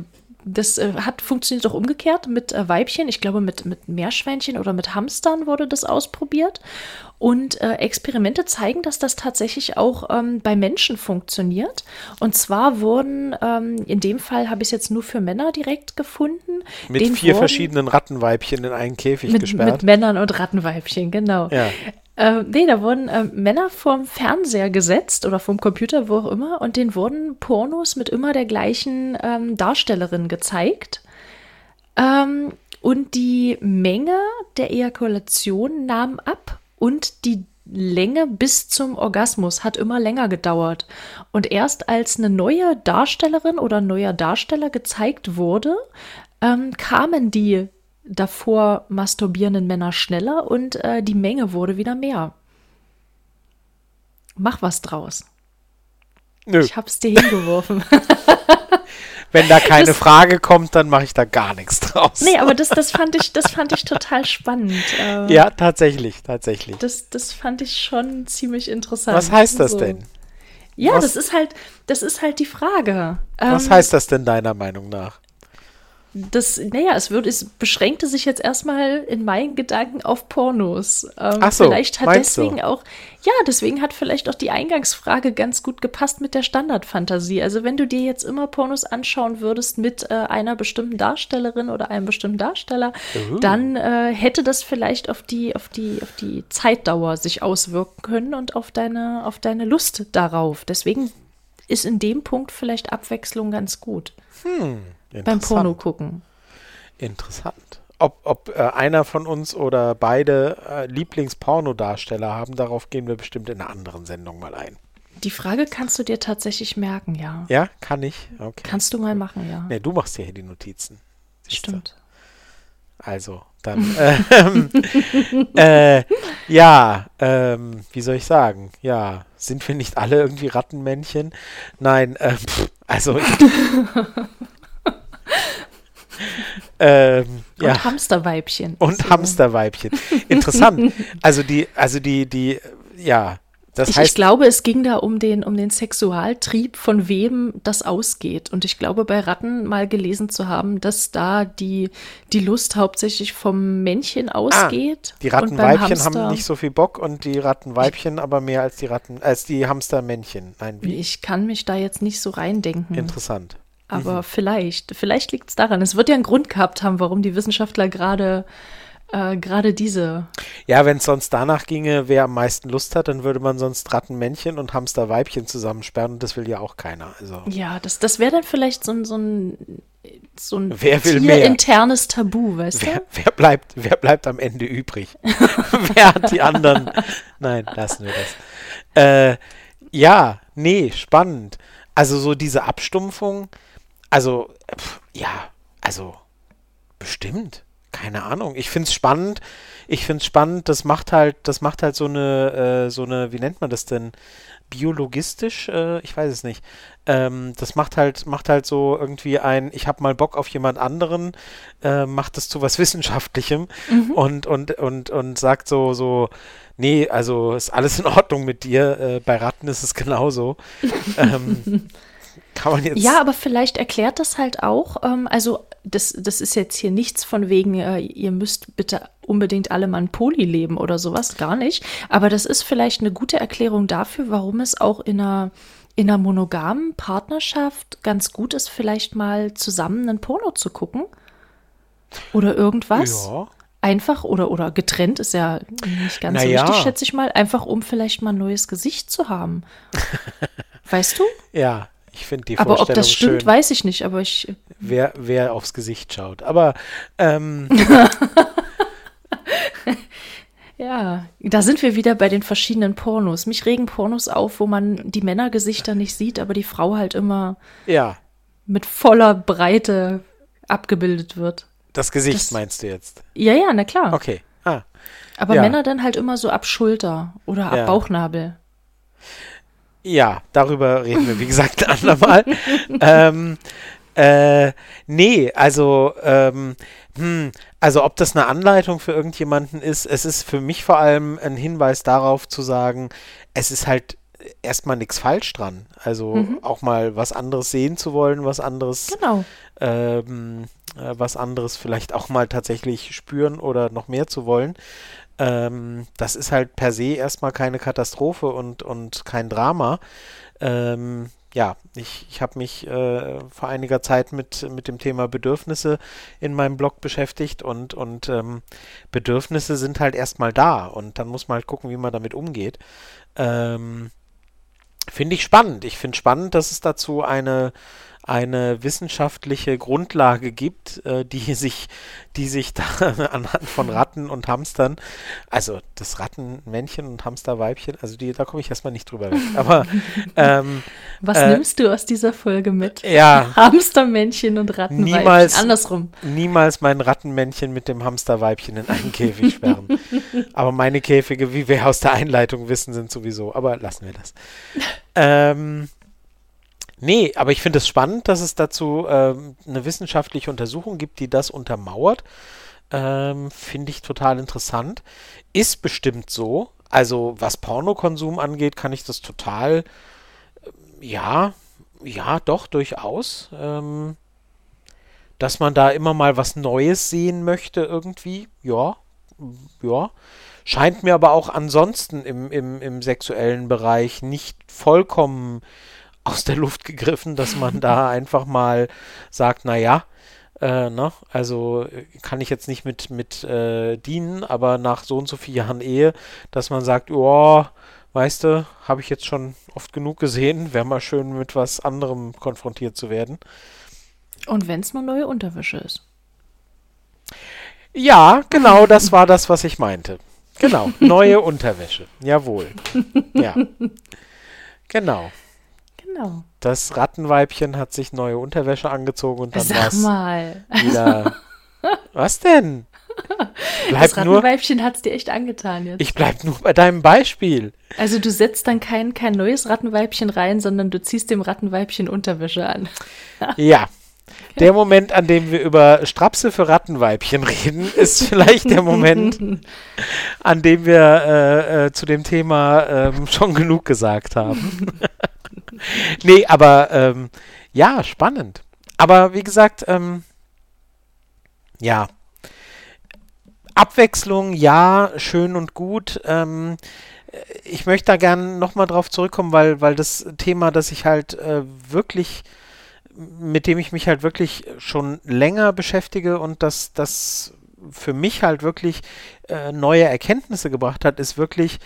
das äh, hat funktioniert auch umgekehrt mit äh, Weibchen. Ich glaube, mit, mit Meerschweinchen oder mit Hamstern wurde das ausprobiert. Und äh, Experimente zeigen, dass das tatsächlich auch ähm, bei Menschen funktioniert. Und zwar wurden, ähm, in dem Fall habe ich es jetzt nur für Männer direkt gefunden. Mit vier wurden, verschiedenen Rattenweibchen in einen Käfig mit, gesperrt. Mit Männern und Rattenweibchen, genau. Ja. Äh, nee, da wurden äh, Männer vorm Fernseher gesetzt oder vom Computer, wo auch immer, und denen wurden Pornos mit immer der gleichen ähm, Darstellerin gezeigt. Ähm, und die Menge der Ejakulation nahm ab und die Länge bis zum Orgasmus hat immer länger gedauert. Und erst als eine neue Darstellerin oder neuer Darsteller gezeigt wurde, ähm, kamen die davor masturbierenden Männer schneller und äh, die Menge wurde wieder mehr. Mach was draus. Nö. Ich hab's dir hingeworfen. (laughs) (laughs) Wenn da keine das, Frage kommt, dann mache ich da gar nichts draus. Nee, aber das, das, fand, ich, das fand ich total spannend. Äh, ja, tatsächlich, tatsächlich. Das, das fand ich schon ziemlich interessant. Was heißt das so. denn? Ja, was, das ist halt, das ist halt die Frage. Was ähm, heißt das denn deiner Meinung nach? Das, naja, es wird, es beschränkte sich jetzt erstmal in meinen Gedanken auf Pornos. Ähm, Ach so, vielleicht hat meinst du? deswegen auch, ja, deswegen hat vielleicht auch die Eingangsfrage ganz gut gepasst mit der Standardfantasie. Also wenn du dir jetzt immer Pornos anschauen würdest mit äh, einer bestimmten Darstellerin oder einem bestimmten Darsteller, Uh. dann äh, hätte das vielleicht auf die, auf die, auf die Zeitdauer sich auswirken können und auf deine, auf deine Lust darauf. Deswegen ist in dem Punkt vielleicht Abwechslung ganz gut beim. Porno gucken. Interessant. Ob, ob äh, einer von uns oder beide äh, Lieblingspornodarsteller haben, darauf gehen wir bestimmt in einer anderen Sendung mal ein. Die Frage kannst du dir tatsächlich merken, ja. Ja, kann ich? Okay. Kannst du mal machen, ja. Nee, du machst ja hier die Notizen. Stimmt. Also, dann, (laughs) ähm, äh, ja, ähm, wie soll ich sagen? Ja, sind wir nicht alle irgendwie Rattenmännchen? Nein, ähm, pff, also ich, (laughs) (laughs) ähm, Und ja. Hamsterweibchen. Und So. Hamsterweibchen. Interessant. (laughs) Also die, also die, die, ja, das Ich, heißt, ich glaube, es ging da um den, um den Sexualtrieb, von wem das ausgeht. Und ich glaube, bei Ratten mal gelesen zu haben, dass da die, die Lust hauptsächlich vom Männchen ausgeht. die und beim Rattenweibchen haben nicht so viel Bock und die Rattenweibchen aber mehr als die Ratten, als die Hamstermännchen. Nein, wie? Ich kann mich da jetzt nicht so reindenken. Interessant. Aber vielleicht, vielleicht liegt es daran. Es wird ja einen Grund gehabt haben, warum die Wissenschaftler gerade äh, gerade diese. Ja, wenn es sonst danach ginge, wer am meisten Lust hat, dann würde man sonst Rattenmännchen und Hamsterweibchen zusammensperren und das will ja auch keiner. Also Ja, das, das wäre dann vielleicht so ein, so ein, so ein Wer will mehr? tierinternes Tabu, weißt wer, du? wer bleibt, wer bleibt am Ende übrig? (laughs) wer hat die anderen? Nein, lassen wir das. Äh, ja, nee, spannend. Also so diese Abstumpfung, also pf, ja, also bestimmt. Keine Ahnung. Ich finde es spannend. Ich finde es spannend. Das macht halt, das macht halt so eine, äh, so eine, wie nennt man das denn? Biologistisch? Äh, ich weiß es nicht. Ähm, das macht halt, macht halt so irgendwie ein, ich habe mal Bock auf jemand anderen, äh, macht das zu was Wissenschaftlichem und, und, und, und sagt so, so, nee, also ist alles in Ordnung mit dir. Äh, bei Ratten ist es genauso. (laughs) ähm, kann man jetzt. Ja, aber vielleicht erklärt das halt auch, ähm, also das, das ist jetzt hier nichts von wegen, äh, ihr müsst bitte unbedingt alle mal ein Poli leben oder sowas, gar nicht. Aber das ist vielleicht eine gute Erklärung dafür, warum es auch in einer, in einer monogamen Partnerschaft ganz gut ist, vielleicht mal zusammen ein Porno zu gucken. Oder irgendwas. Ja. Einfach oder, oder getrennt ist ja nicht ganz Na so ja. wichtig, schätze ich mal. Einfach um vielleicht mal ein neues Gesicht zu haben. (laughs) weißt du? Ja, ich finde die Aber ob Vorstellung das stimmt, schön, weiß ich nicht. Aber ich, wer, wer aufs Gesicht schaut. Aber ähm, (laughs) ja, da sind wir wieder bei den verschiedenen Pornos. Mich regen Pornos auf, wo man die Männergesichter nicht sieht, aber die Frau halt immer ja, mit voller Breite abgebildet wird. das Gesicht Das- meinst du jetzt. Ja, ja, na klar. Okay. Ah, Aber ja. Männer dann halt immer so ab Schulter oder ab Ja. Bauchnabel. Ja, darüber reden wir, wie gesagt, ein (laughs) andermal. ähm, äh, nee, also, ähm, hm, also ob das eine Anleitung für irgendjemanden ist, es ist für mich vor allem ein Hinweis darauf zu sagen, es ist halt erstmal nichts falsch dran. Also auch mal was anderes sehen zu wollen, was anderes Genau. ähm, äh, was anderes vielleicht auch mal tatsächlich spüren oder noch mehr zu wollen. Ähm, das ist halt per se erstmal keine Katastrophe und, und kein Drama. Ähm, ja, ich, ich habe mich äh, vor einiger Zeit mit, mit dem Thema Bedürfnisse in meinem Blog beschäftigt und, und ähm, Bedürfnisse sind halt erstmal da und dann muss man halt gucken, wie man damit umgeht. Ähm, Finde ich spannend. Ich finde spannend, dass es dazu eine, eine wissenschaftliche Grundlage gibt, äh, die (laughs) sich, die sich da (laughs) anhand von Ratten und Hamstern, also das Rattenmännchen und Hamsterweibchen, also die, da komme ich erstmal nicht drüber weg. Aber (laughs) ähm, Was Äh, nimmst du aus dieser Folge mit? ja, Hamstermännchen und Rattenweibchen. Niemals- Andersrum. niemals mein Rattenmännchen mit dem Hamsterweibchen in einen Käfig sperren. Aber meine Käfige, wie wir aus der Einleitung wissen, sind sowieso. Aber lassen wir das. Ähm, nee, aber ich finde es spannend, dass es dazu ähm, eine wissenschaftliche Untersuchung gibt, die das untermauert. Ähm, finde ich total interessant. Ist bestimmt so. Also was Pornokonsum angeht, kann ich das total, ähm, ja, ja, doch, durchaus. Ähm, dass man da immer mal was Neues sehen möchte irgendwie. Ja, ja. Scheint mir aber auch ansonsten im, im, im sexuellen Bereich nicht vollkommen aus der Luft gegriffen, dass man da (laughs) einfach mal sagt, naja, äh, ne? Also kann ich jetzt nicht mit, mit äh, dienen, aber nach so und so vielen Jahren Ehe, dass man sagt, oh, weißt du, habe ich jetzt schon oft genug gesehen, wäre mal schön mit was anderem konfrontiert zu werden. Und wenn es nur neue Unterwäsche ist. Ja, genau, das war das, was ich meinte. Genau, neue (laughs) Unterwäsche. Jawohl. Ja. (laughs) Genau. Genau. Das Rattenweibchen hat sich neue Unterwäsche angezogen und dann war Sag mal. wieder. (laughs) Was denn? Bleib das Rattenweibchen hat es dir echt angetan jetzt. ich bleib nur bei deinem Beispiel. also du setzt dann kein, kein neues Rattenweibchen rein, sondern du ziehst dem Rattenweibchen Unterwäsche an. (laughs) Ja. Der Moment, an dem wir über Strapse für Rattenweibchen (laughs) reden, ist vielleicht der Moment, an dem wir äh, äh, zu dem Thema ähm, schon genug gesagt haben. (laughs) nee, aber ähm, ja, spannend. Aber wie gesagt, ähm, ja. Abwechslung, ja, schön und gut. Ähm, ich möchte da gerne nochmal drauf zurückkommen, weil, weil das Thema, das ich halt äh, wirklich, mit dem ich mich halt wirklich schon länger beschäftige und das, das für mich halt wirklich äh, neue Erkenntnisse gebracht hat, ist wirklich,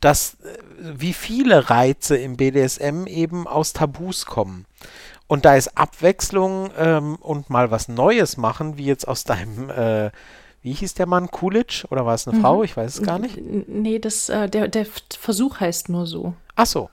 dass äh, wie viele Reize im BDSM eben aus Tabus kommen. Und da ist Abwechslung ähm, und mal was Neues machen, wie jetzt aus deinem, äh, wie hieß der Mann, Coolidge? Oder war es eine Frau? Ich weiß es gar nicht. Nee, das, äh, der, der Versuch heißt nur so. Ach so.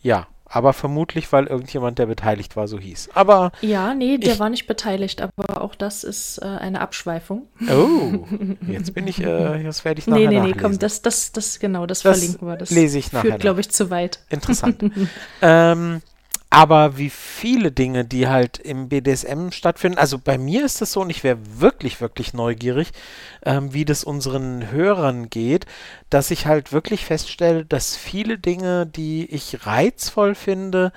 Ja, aber vermutlich, weil irgendjemand, der beteiligt war, so hieß. Aber, Ja, nee, der Ich- war nicht beteiligt, aber auch das ist äh, eine Abschweifung. oh, (laughs) jetzt bin ich, äh, jetzt werde ich nachher Nee, nee, nee, komm, das, das, das, genau, das, Das verlinken wir. Das lese ich nachher führt, glaube ich, zu weit. Interessant. (laughs) ähm, aber wie viele Dinge, die halt im BDSM stattfinden, also bei mir ist das so und ich wäre wirklich, wirklich neugierig, ähm, wie das unseren Hörern geht, dass ich halt wirklich feststelle, dass viele Dinge, die ich reizvoll finde,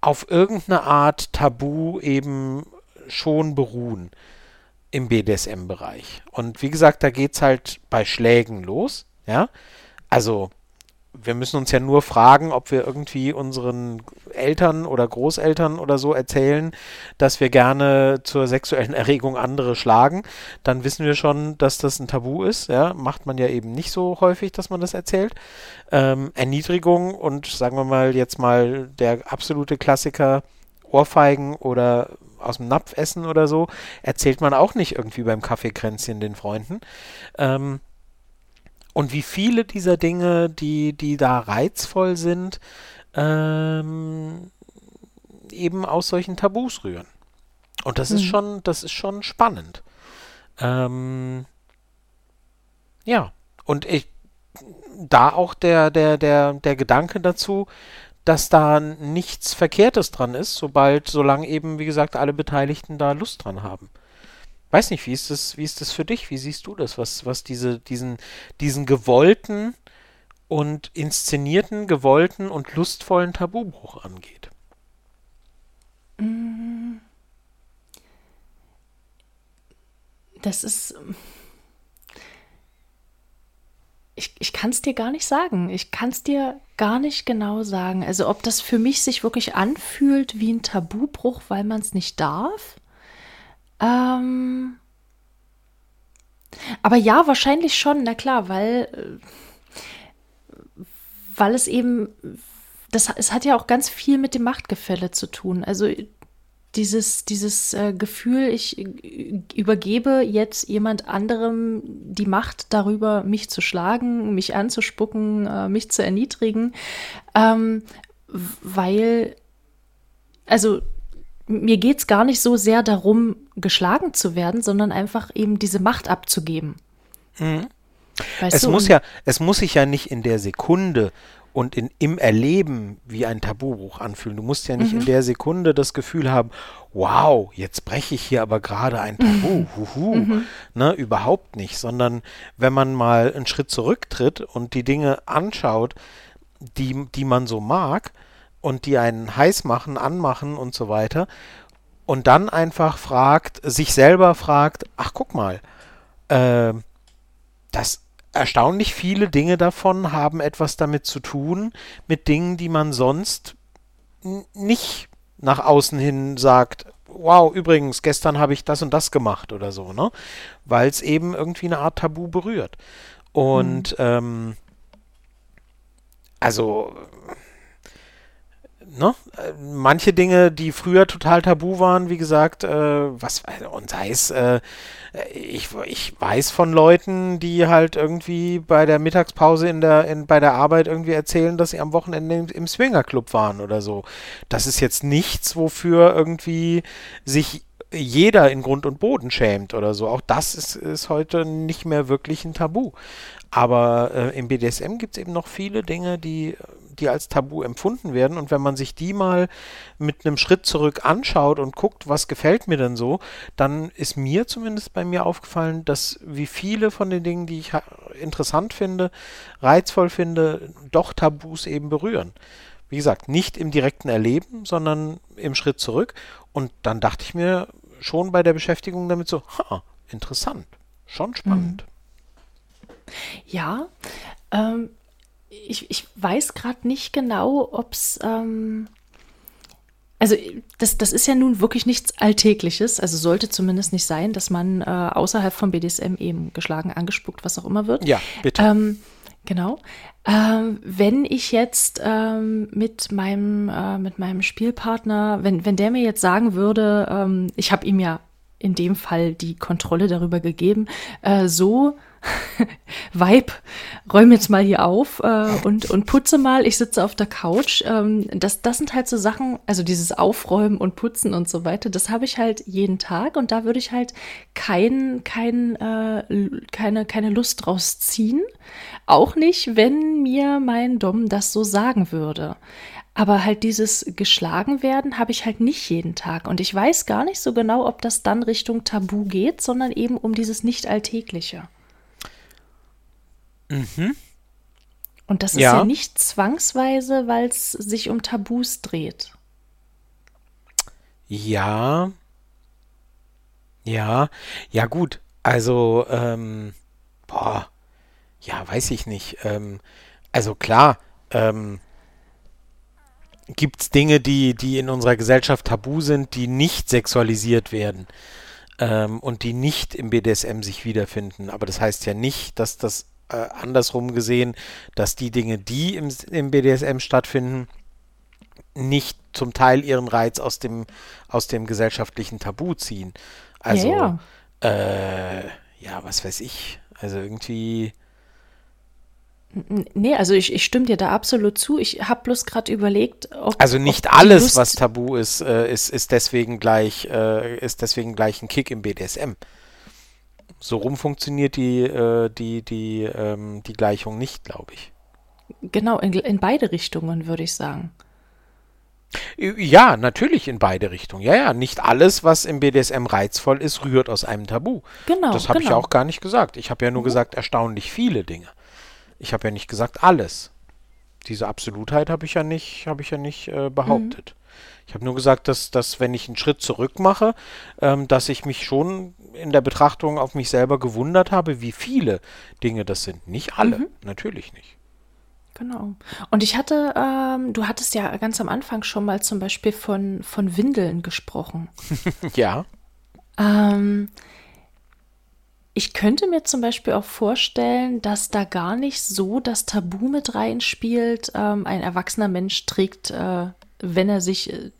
auf irgendeine Art Tabu eben schon beruhen im BDSM-Bereich. Und wie gesagt, da geht es halt bei Schlägen los, ja. Also wir müssen uns ja nur fragen, ob wir irgendwie unseren Eltern oder Großeltern oder so erzählen, dass wir gerne zur sexuellen (laughs) Erregung andere schlagen. Dann wissen wir schon, dass das ein Tabu ist. Ja? Macht man ja eben nicht so häufig, dass man das erzählt. Ähm, Erniedrigung und sagen wir mal jetzt mal der absolute Klassiker Ohrfeigen oder aus dem Napf essen oder so, erzählt man auch nicht irgendwie beim Kaffeekränzchen den Freunden. Ähm, und wie viele dieser Dinge, die, die da reizvoll sind, ähm, eben aus solchen Tabus rühren. Und das ist Mhm. schon, das ist schon spannend. Ähm, ja, und ich, da auch der, der, der, der Gedanke dazu, dass da nichts Verkehrtes dran ist, sobald, solange eben, wie gesagt, alle Beteiligten da Lust dran haben. Weiß nicht, wie ist das, wie ist das für dich? Wie siehst du das, was, was diese, diesen, diesen gewollten und inszenierten, gewollten und lustvollen Tabubruch angeht? Das ist. Ich, ich kann es dir gar nicht sagen. Ich kann es dir gar nicht genau sagen. Also ob das für mich sich wirklich anfühlt wie ein Tabubruch, weil man es nicht darf. Ähm, aber ja, wahrscheinlich schon, na klar, weil, äh, weil es eben, das, es hat ja auch ganz viel mit dem Machtgefälle zu tun. Also dieses, dieses äh, Gefühl, ich äh, übergebe jetzt jemand anderem die Macht darüber, mich zu schlagen, mich anzuspucken, mich zu erniedrigen, ähm, weil, also mir geht es gar nicht so sehr darum, geschlagen zu werden, sondern einfach eben diese Macht abzugeben. Mhm. Es du? muss ja, es muss sich ja nicht in der Sekunde und in, im Erleben wie ein Tabubruch anfühlen. Du musst ja nicht Mhm. in der Sekunde das Gefühl haben, wow, jetzt breche ich hier aber gerade ein Tabu. Huhu. Mhm. Ne, überhaupt nicht, sondern wenn man mal einen Schritt zurücktritt und die Dinge anschaut, die, die man so mag und die einen heiß machen, anmachen und so weiter und dann einfach fragt, sich selber fragt, ach guck mal, äh, das erstaunlich viele Dinge davon haben etwas damit zu tun, mit Dingen, die man sonst nicht nach außen hin sagt, wow, übrigens, gestern habe ich das und das gemacht oder so, ne? Weil es eben irgendwie eine Art Tabu berührt. Und mhm. ähm, also ne? manche Dinge, die früher total tabu waren, wie gesagt, äh, was und sei es, äh, ich, ich weiß von Leuten, die halt irgendwie bei der Mittagspause in der, in, bei der Arbeit irgendwie erzählen, dass sie am Wochenende im, im Swingerclub waren oder so. Das ist jetzt nichts, wofür irgendwie sich jeder in Grund und Boden schämt oder so. Auch das ist, ist heute nicht mehr wirklich ein Tabu. Aber äh, im BDSM gibt es eben noch viele Dinge, die die als Tabu empfunden werden. Und wenn man sich die mal mit einem Schritt zurück anschaut und guckt, was gefällt mir denn so, dann ist mir zumindest bei mir aufgefallen, dass wie viele von den Dingen, die ich interessant finde, reizvoll finde, doch Tabus eben berühren. Wie gesagt, nicht im direkten Erleben, sondern im Schritt zurück. Und dann dachte ich mir schon bei der Beschäftigung damit so, ha, interessant, schon spannend. Ja, ähm, ich, ich weiß gerade nicht genau, ob es. Ähm, also, das, das ist ja nun wirklich nichts Alltägliches. Also, sollte zumindest nicht sein, dass man äh, außerhalb vom BDSM eben geschlagen, angespuckt, was auch immer wird. Ja, bitte. Ähm, genau. Ähm, wenn ich jetzt ähm, mit meinem äh, mit meinem Spielpartner, wenn wenn der mir jetzt sagen würde, ähm, ich habe ihm ja in dem Fall die Kontrolle darüber gegeben, äh, so (laughs) Vibe, räum jetzt mal hier auf äh, und, und putze mal, ich sitze auf der Couch. Ähm, das, das sind halt so Sachen, also dieses Aufräumen und Putzen und so weiter, das habe ich halt jeden Tag und da würde ich halt kein, kein, äh, keine, keine Lust draus ziehen. Auch nicht, wenn mir mein Dom das so sagen würde. Aber halt dieses geschlagen werden habe ich halt nicht jeden Tag. Und ich weiß gar nicht so genau, ob das dann Richtung Tabu geht, sondern eben um dieses Nicht-Alltägliche. Mhm. Und das ist ja, ja nicht zwangsweise, weil es sich um Tabus dreht. Ja. Ja. Ja, gut. Also, ähm, boah. Ja, weiß ich nicht. Ähm, also klar, ähm, gibt es Dinge, die, die in unserer Gesellschaft tabu sind, die nicht sexualisiert werden ähm, und die nicht im BDSM sich wiederfinden. Aber das heißt ja nicht, dass das äh, andersrum gesehen, dass die Dinge, die im, im BDSM stattfinden, nicht zum Teil ihren Reiz aus dem, aus dem gesellschaftlichen Tabu ziehen. Also, ja, ja. Äh, ja, was weiß ich. Also irgendwie. Nee, also ich, ich stimme dir da absolut zu. Ich habe bloß gerade überlegt, ob. Also nicht ob alles, was tabu ist, äh, ist, ist deswegen gleich, äh, ist deswegen gleich ein Kick im BDSM. So rum funktioniert die, äh, die, die, ähm, die Gleichung nicht, glaube ich. Genau, in, in beide Richtungen, würde ich sagen. Ja, natürlich in beide Richtungen. Ja, ja, nicht alles, was im BDSM reizvoll ist, rührt aus einem Tabu. Genau. Das habe genau. ich auch gar nicht gesagt. Ich habe ja nur mhm. gesagt, erstaunlich viele Dinge. Ich habe ja nicht gesagt alles. Diese Absolutheit habe ich ja nicht, habe ich ja nicht äh, behauptet. Mhm. Ich habe nur gesagt, dass, dass wenn ich einen Schritt zurück mache, ähm, dass ich mich schon in der Betrachtung auf mich selber gewundert habe, wie viele Dinge das sind. Nicht alle, mhm. natürlich nicht. Genau. Und ich hatte, ähm, du hattest ja ganz am Anfang schon mal zum Beispiel von, von Windeln gesprochen. (laughs) ja. Ähm, ich könnte mir zum Beispiel auch vorstellen, dass da gar nicht so das Tabu mit reinspielt. Ähm, ein erwachsener Mensch trägt, äh, wenn er sich, äh,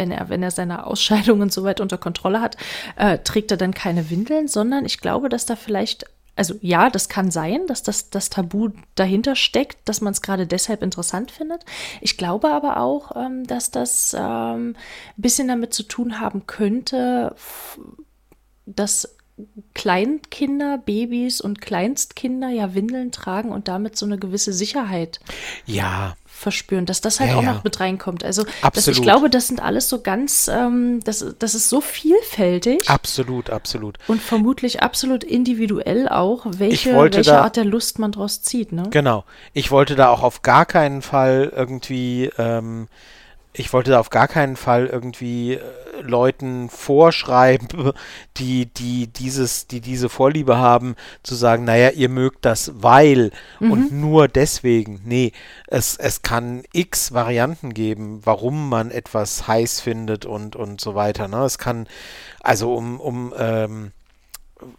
wenn er, wenn er seine Ausscheidungen (laughs) soweit unter Kontrolle hat, äh, trägt er dann keine Windeln, sondern ich glaube, dass da vielleicht also ja, das kann sein, dass das, das Tabu dahinter steckt, dass man es gerade deshalb interessant findet. Ich glaube aber auch, ähm, dass das ähm, ein bisschen damit zu tun haben könnte, dass Kleinkinder, Babys und Kleinstkinder ja Windeln tragen und damit so eine gewisse Sicherheit ja verspüren, dass das halt ja, auch ja. noch mit reinkommt. Also das, ich glaube, das sind alles so ganz, ähm, das, das ist so vielfältig. Absolut, absolut. Und vermutlich absolut individuell auch, welche, welche da, Art der Lust man draus zieht. Ne? Genau. Ich wollte da auch auf gar keinen Fall irgendwie ähm, ich wollte auf gar keinen Fall irgendwie äh, Leuten vorschreiben, (laughs) die, die dieses, die diese Vorliebe haben, zu sagen, naja, ihr mögt das, weil mhm. und nur deswegen. Nee, es, es kann x Varianten geben, warum man etwas heiß findet und, und so weiter. Ne? Es kann, also um, um ähm,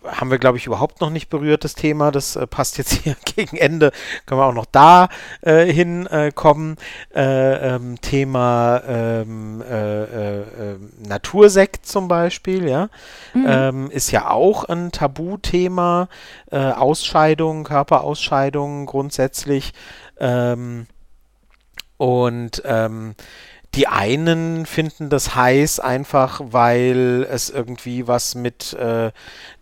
haben wir, glaube ich, überhaupt noch nicht berührt, das Thema. Das äh, passt jetzt (laughs) hier gegen Ende. Können wir auch noch da äh, hinkommen. Äh, ähm, Thema ähm, äh, äh, ähm, Natursekt zum Beispiel, ja. Mhm. Ähm, ist ja auch ein Tabuthema. Äh, Ausscheidung, Körperausscheidung grundsätzlich. Ähm, und ähm, die einen finden das heiß einfach, weil es irgendwie was mit äh,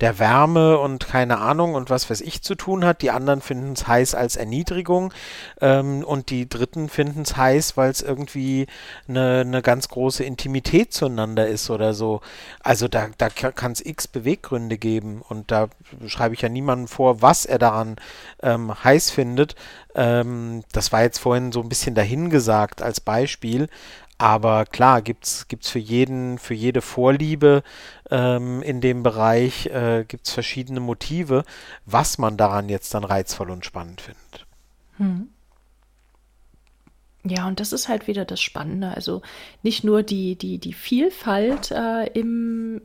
der Wärme und keine Ahnung und was weiß ich zu tun hat. Die anderen finden es heiß als Erniedrigung. Ähm, und die dritten finden es heiß, weil es irgendwie eine, eine ganz große Intimität zueinander ist oder so. Also da, da kann es x Beweggründe geben. Und da schreibe ich ja niemandem vor, was er daran ähm, heiß findet. Ähm, das war jetzt vorhin so ein bisschen dahingesagt als Beispiel. Aber klar, gibt es für jeden, für jede Vorliebe ähm, in dem Bereich äh, gibt's verschiedene Motive, was man daran jetzt dann reizvoll und spannend findet. Hm. Ja, und das ist halt wieder das Spannende. Also nicht nur die, die, die Vielfalt äh, im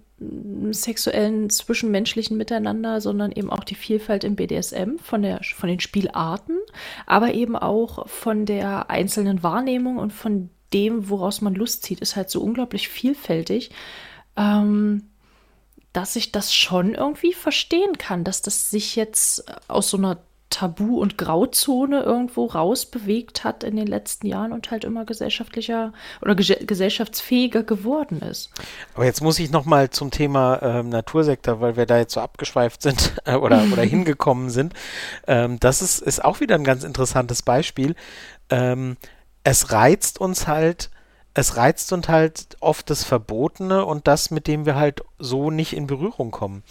sexuellen zwischenmenschlichen Miteinander, sondern eben auch die Vielfalt im BDSM von, der, von den Spielarten, aber eben auch von der einzelnen Wahrnehmung und von dem, woraus man Lust zieht, ist halt so unglaublich vielfältig, ähm, dass ich das schon irgendwie verstehen kann, dass das sich jetzt aus so einer Tabu- und Grauzone irgendwo rausbewegt hat in den letzten Jahren und halt immer gesellschaftlicher oder ges gesellschaftsfähiger geworden ist. Aber jetzt muss ich noch mal zum Thema ähm, Natursektor, weil wir da jetzt so abgeschweift sind (laughs) äh, oder, oder (laughs) hingekommen sind. Ähm, das ist, ist auch wieder ein ganz interessantes Beispiel. Ähm, es reizt uns halt, es reizt uns halt oft das Verbotene und das, mit dem wir halt so nicht in Berührung kommen.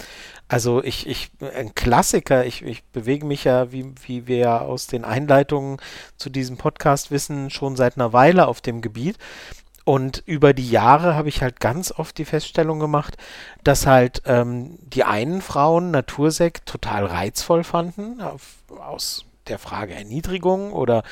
Also ich, ich, ein Klassiker, ich, ich bewege mich ja, wie, wie wir ja aus den Einleitungen zu diesem Podcast wissen, schon seit einer Weile auf dem Gebiet. Und über die Jahre habe ich halt ganz oft die Feststellung gemacht, dass halt ähm, die einen Frauen Natursekt total reizvoll fanden, auf, aus der Frage Erniedrigung oder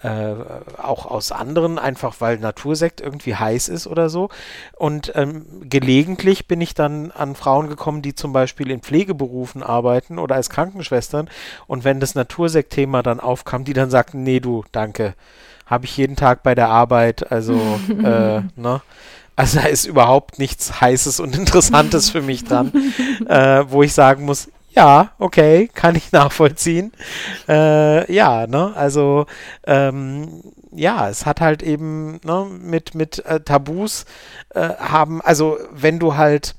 äh, auch aus anderen, einfach weil Natursekt irgendwie heiß ist oder so. Und ähm, gelegentlich bin ich dann an Frauen gekommen, die zum Beispiel in Pflegeberufen arbeiten oder als Krankenschwestern. Und wenn das Natursekt-Thema dann aufkam, die dann sagten, nee, du, danke, habe ich jeden Tag bei der Arbeit, also, (laughs) äh, ne? Also da ist überhaupt nichts Heißes und Interessantes für mich dran, (laughs) äh, wo ich sagen muss, ja, okay, (laughs) kann ich nachvollziehen. Äh, ja, ne, also ähm, ja, es hat halt eben ne, mit, mit äh, Tabus äh, haben, also wenn du halt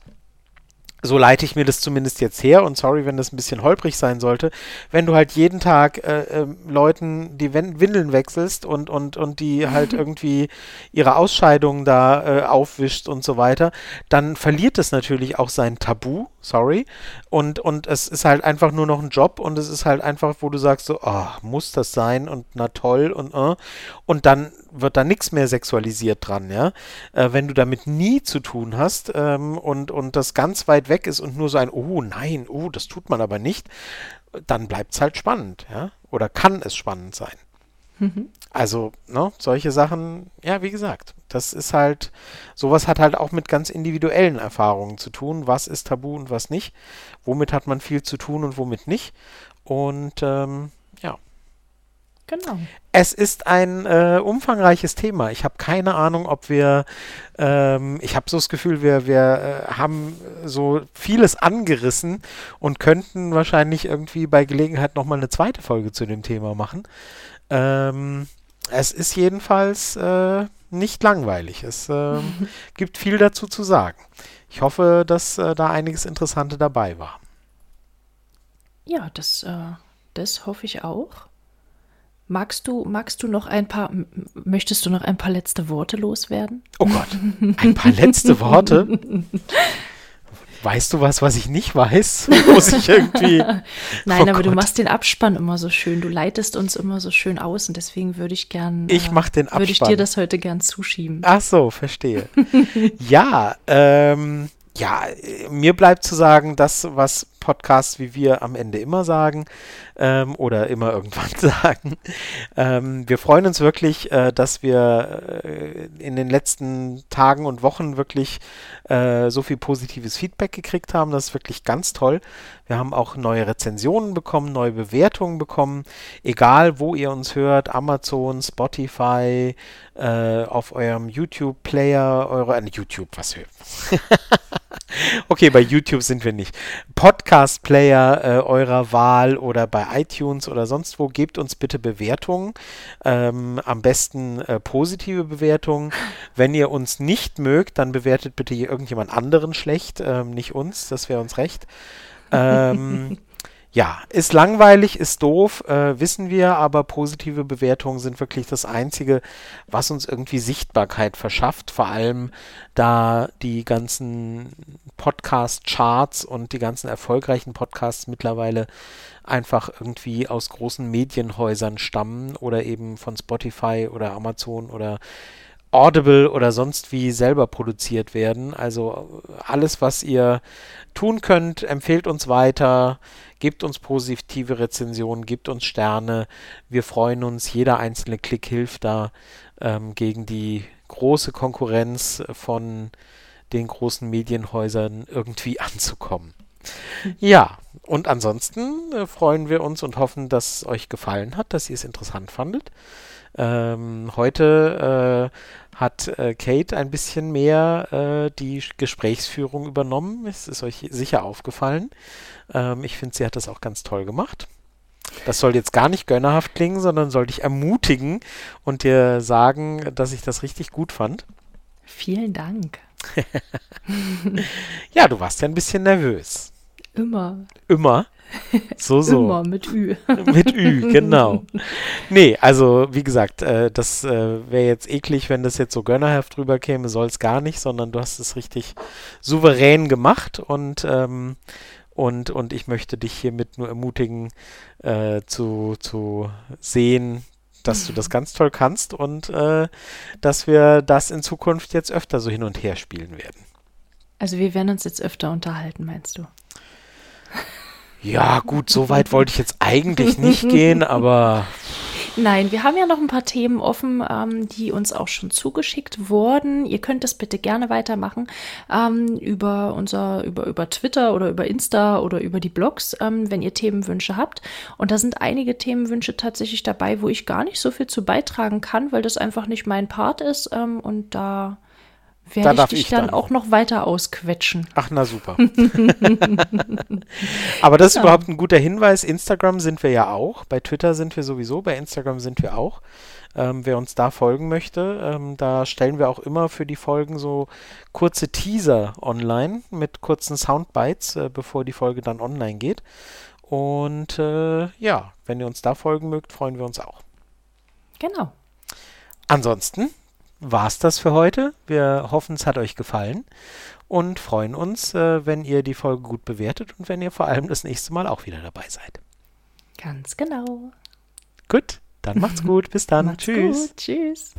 so leite ich mir das zumindest jetzt her und sorry, wenn das ein bisschen holprig sein sollte, wenn du halt jeden Tag äh, äh, Leuten die Windeln wechselst und, und, und die halt (laughs) irgendwie ihre Ausscheidungen da äh, aufwischt und so weiter, dann verliert es natürlich auch sein Tabu, sorry, und, und es ist halt einfach nur noch ein Job und es ist halt einfach, wo du sagst so, oh, muss das sein und na toll und uh, und dann wird da nichts mehr sexualisiert dran, ja. Äh, wenn du damit nie zu tun hast ähm, und, und das ganz weit weg ist und nur so ein, oh nein, oh, das tut man aber nicht, dann bleibt es halt spannend, ja. Oder kann es spannend sein. Mhm. Also, ne, solche Sachen, ja, wie gesagt, das ist halt, sowas hat halt auch mit ganz individuellen Erfahrungen zu tun. Was ist tabu und was nicht? Womit hat man viel zu tun und womit nicht? Und ähm, ja. Genau. Es ist ein äh, umfangreiches Thema. Ich habe keine Ahnung, ob wir, ähm, ich habe so das Gefühl, wir, wir äh, haben so vieles angerissen und könnten wahrscheinlich irgendwie bei Gelegenheit nochmal eine zweite Folge zu dem Thema machen. Ähm, es ist jedenfalls äh, nicht langweilig. Es äh, (laughs) gibt viel dazu zu sagen. Ich hoffe, dass äh, da einiges Interessante dabei war. Ja, das, äh, das hoffe ich auch. Magst du, magst du noch ein paar, möchtest du noch ein paar letzte Worte loswerden? Oh Gott, ein paar letzte Worte? (laughs) Weißt du was, was ich nicht weiß? (laughs) Muss ich irgendwie. (laughs) Nein, oh aber Gott. du machst den Abspann immer so schön. Du leitest uns immer so schön aus und deswegen würde ich gern. Ich mach den Abspann. Würde ich dir das heute gern zuschieben. Ach so, verstehe. (laughs) ja, ähm, ja, mir bleibt zu sagen, das, was Podcasts wie wir am Ende immer sagen ähm, oder immer irgendwann (laughs) sagen. Ähm, wir freuen uns wirklich, äh, dass wir äh, in den letzten Tagen und Wochen wirklich äh, so viel positives Feedback gekriegt haben. Das ist wirklich ganz toll. Wir haben auch neue Rezensionen bekommen, neue Bewertungen bekommen. Egal, wo ihr uns hört, Amazon, Spotify, äh, auf eurem YouTube-Player, eure, äh, YouTube, was hört. (laughs) okay, bei YouTube sind wir nicht. Podcast-Player äh, eurer Wahl oder bei iTunes oder sonst wo, gebt uns bitte Bewertungen. Ähm, am besten äh, positive Bewertungen. Wenn ihr uns nicht mögt, dann bewertet bitte irgendjemand anderen schlecht, ähm, nicht uns, das wäre uns recht. Ähm, (laughs) ja, ist langweilig, ist doof, äh, wissen wir, aber positive Bewertungen sind wirklich das Einzige, was uns irgendwie Sichtbarkeit verschafft. Vor allem, da die ganzen Podcast-Charts und die ganzen erfolgreichen Podcasts mittlerweile einfach irgendwie aus großen Medienhäusern stammen oder eben von Spotify oder Amazon oder Audible oder sonst wie selber produziert werden. Also alles, was ihr tun könnt, empfehlt uns weiter, gebt uns positive Rezensionen, gebt uns Sterne. Wir freuen uns, jeder einzelne Klick hilft da ähm, gegen die große Konkurrenz von den großen Medienhäusern irgendwie (laughs) anzukommen. Ja, und ansonsten äh, freuen wir uns und hoffen, dass es euch gefallen hat, dass ihr es interessant fandet. Ähm, heute äh, hat äh, Kate ein bisschen mehr äh, die Gesprächsführung übernommen. Es ist euch sicher aufgefallen. Ähm, ich finde, sie hat das auch ganz toll gemacht. Das soll jetzt gar nicht gönnerhaft klingen, sondern soll dich ermutigen und dir sagen, dass ich das richtig gut fand. Vielen Dank. Ja, du warst ja ein bisschen nervös. Immer. Immer? So, so. Immer mit Ü. mit Ü, genau. (laughs) Nee, also wie gesagt, äh, das äh, wäre jetzt eklig, wenn das jetzt so gönnerhaft drüber käme, soll es gar nicht, sondern du hast es richtig souverän gemacht und, ähm, und, und ich möchte dich hiermit nur ermutigen, äh, zu, zu sehen, dass du das ganz toll kannst und äh, dass wir das in Zukunft jetzt öfter so hin und her spielen werden. Also wir werden uns jetzt öfter unterhalten, meinst du? Ja, gut, so weit wollte ich jetzt eigentlich nicht gehen, (laughs) aber. Nein, wir haben ja noch ein paar Themen offen, ähm, die uns auch schon zugeschickt wurden. Ihr könnt das bitte gerne weitermachen ähm, über unser, über, über Twitter oder über Insta oder über die Blogs, ähm, wenn ihr Themenwünsche habt. Und da sind einige Themenwünsche tatsächlich dabei, wo ich gar nicht so viel zu beitragen kann, weil das einfach nicht mein Part ist. Ähm, und da werde da ich dich ich dann, dann, auch noch weiter ausquetschen. Ach, na super. (laughs) Aber das ist ja. überhaupt ein guter Hinweis. Instagram sind wir ja auch. Bei Twitter sind wir sowieso. Bei Instagram sind wir auch. Ähm, wer uns da folgen möchte, ähm, da stellen wir auch immer für die Folgen so kurze Teaser online mit kurzen Soundbites, äh, bevor die Folge dann online geht. Und äh, ja, wenn ihr uns da folgen mögt, freuen wir uns auch. Genau. Ansonsten war es das für heute. Wir hoffen, es hat euch gefallen und freuen uns, äh, wenn ihr die Folge gut bewertet und wenn ihr vor allem das nächste Mal auch wieder dabei seid. Ganz genau. Gut, dann macht's (laughs) gut. Bis dann. Tschüss. Gut. Tschüss.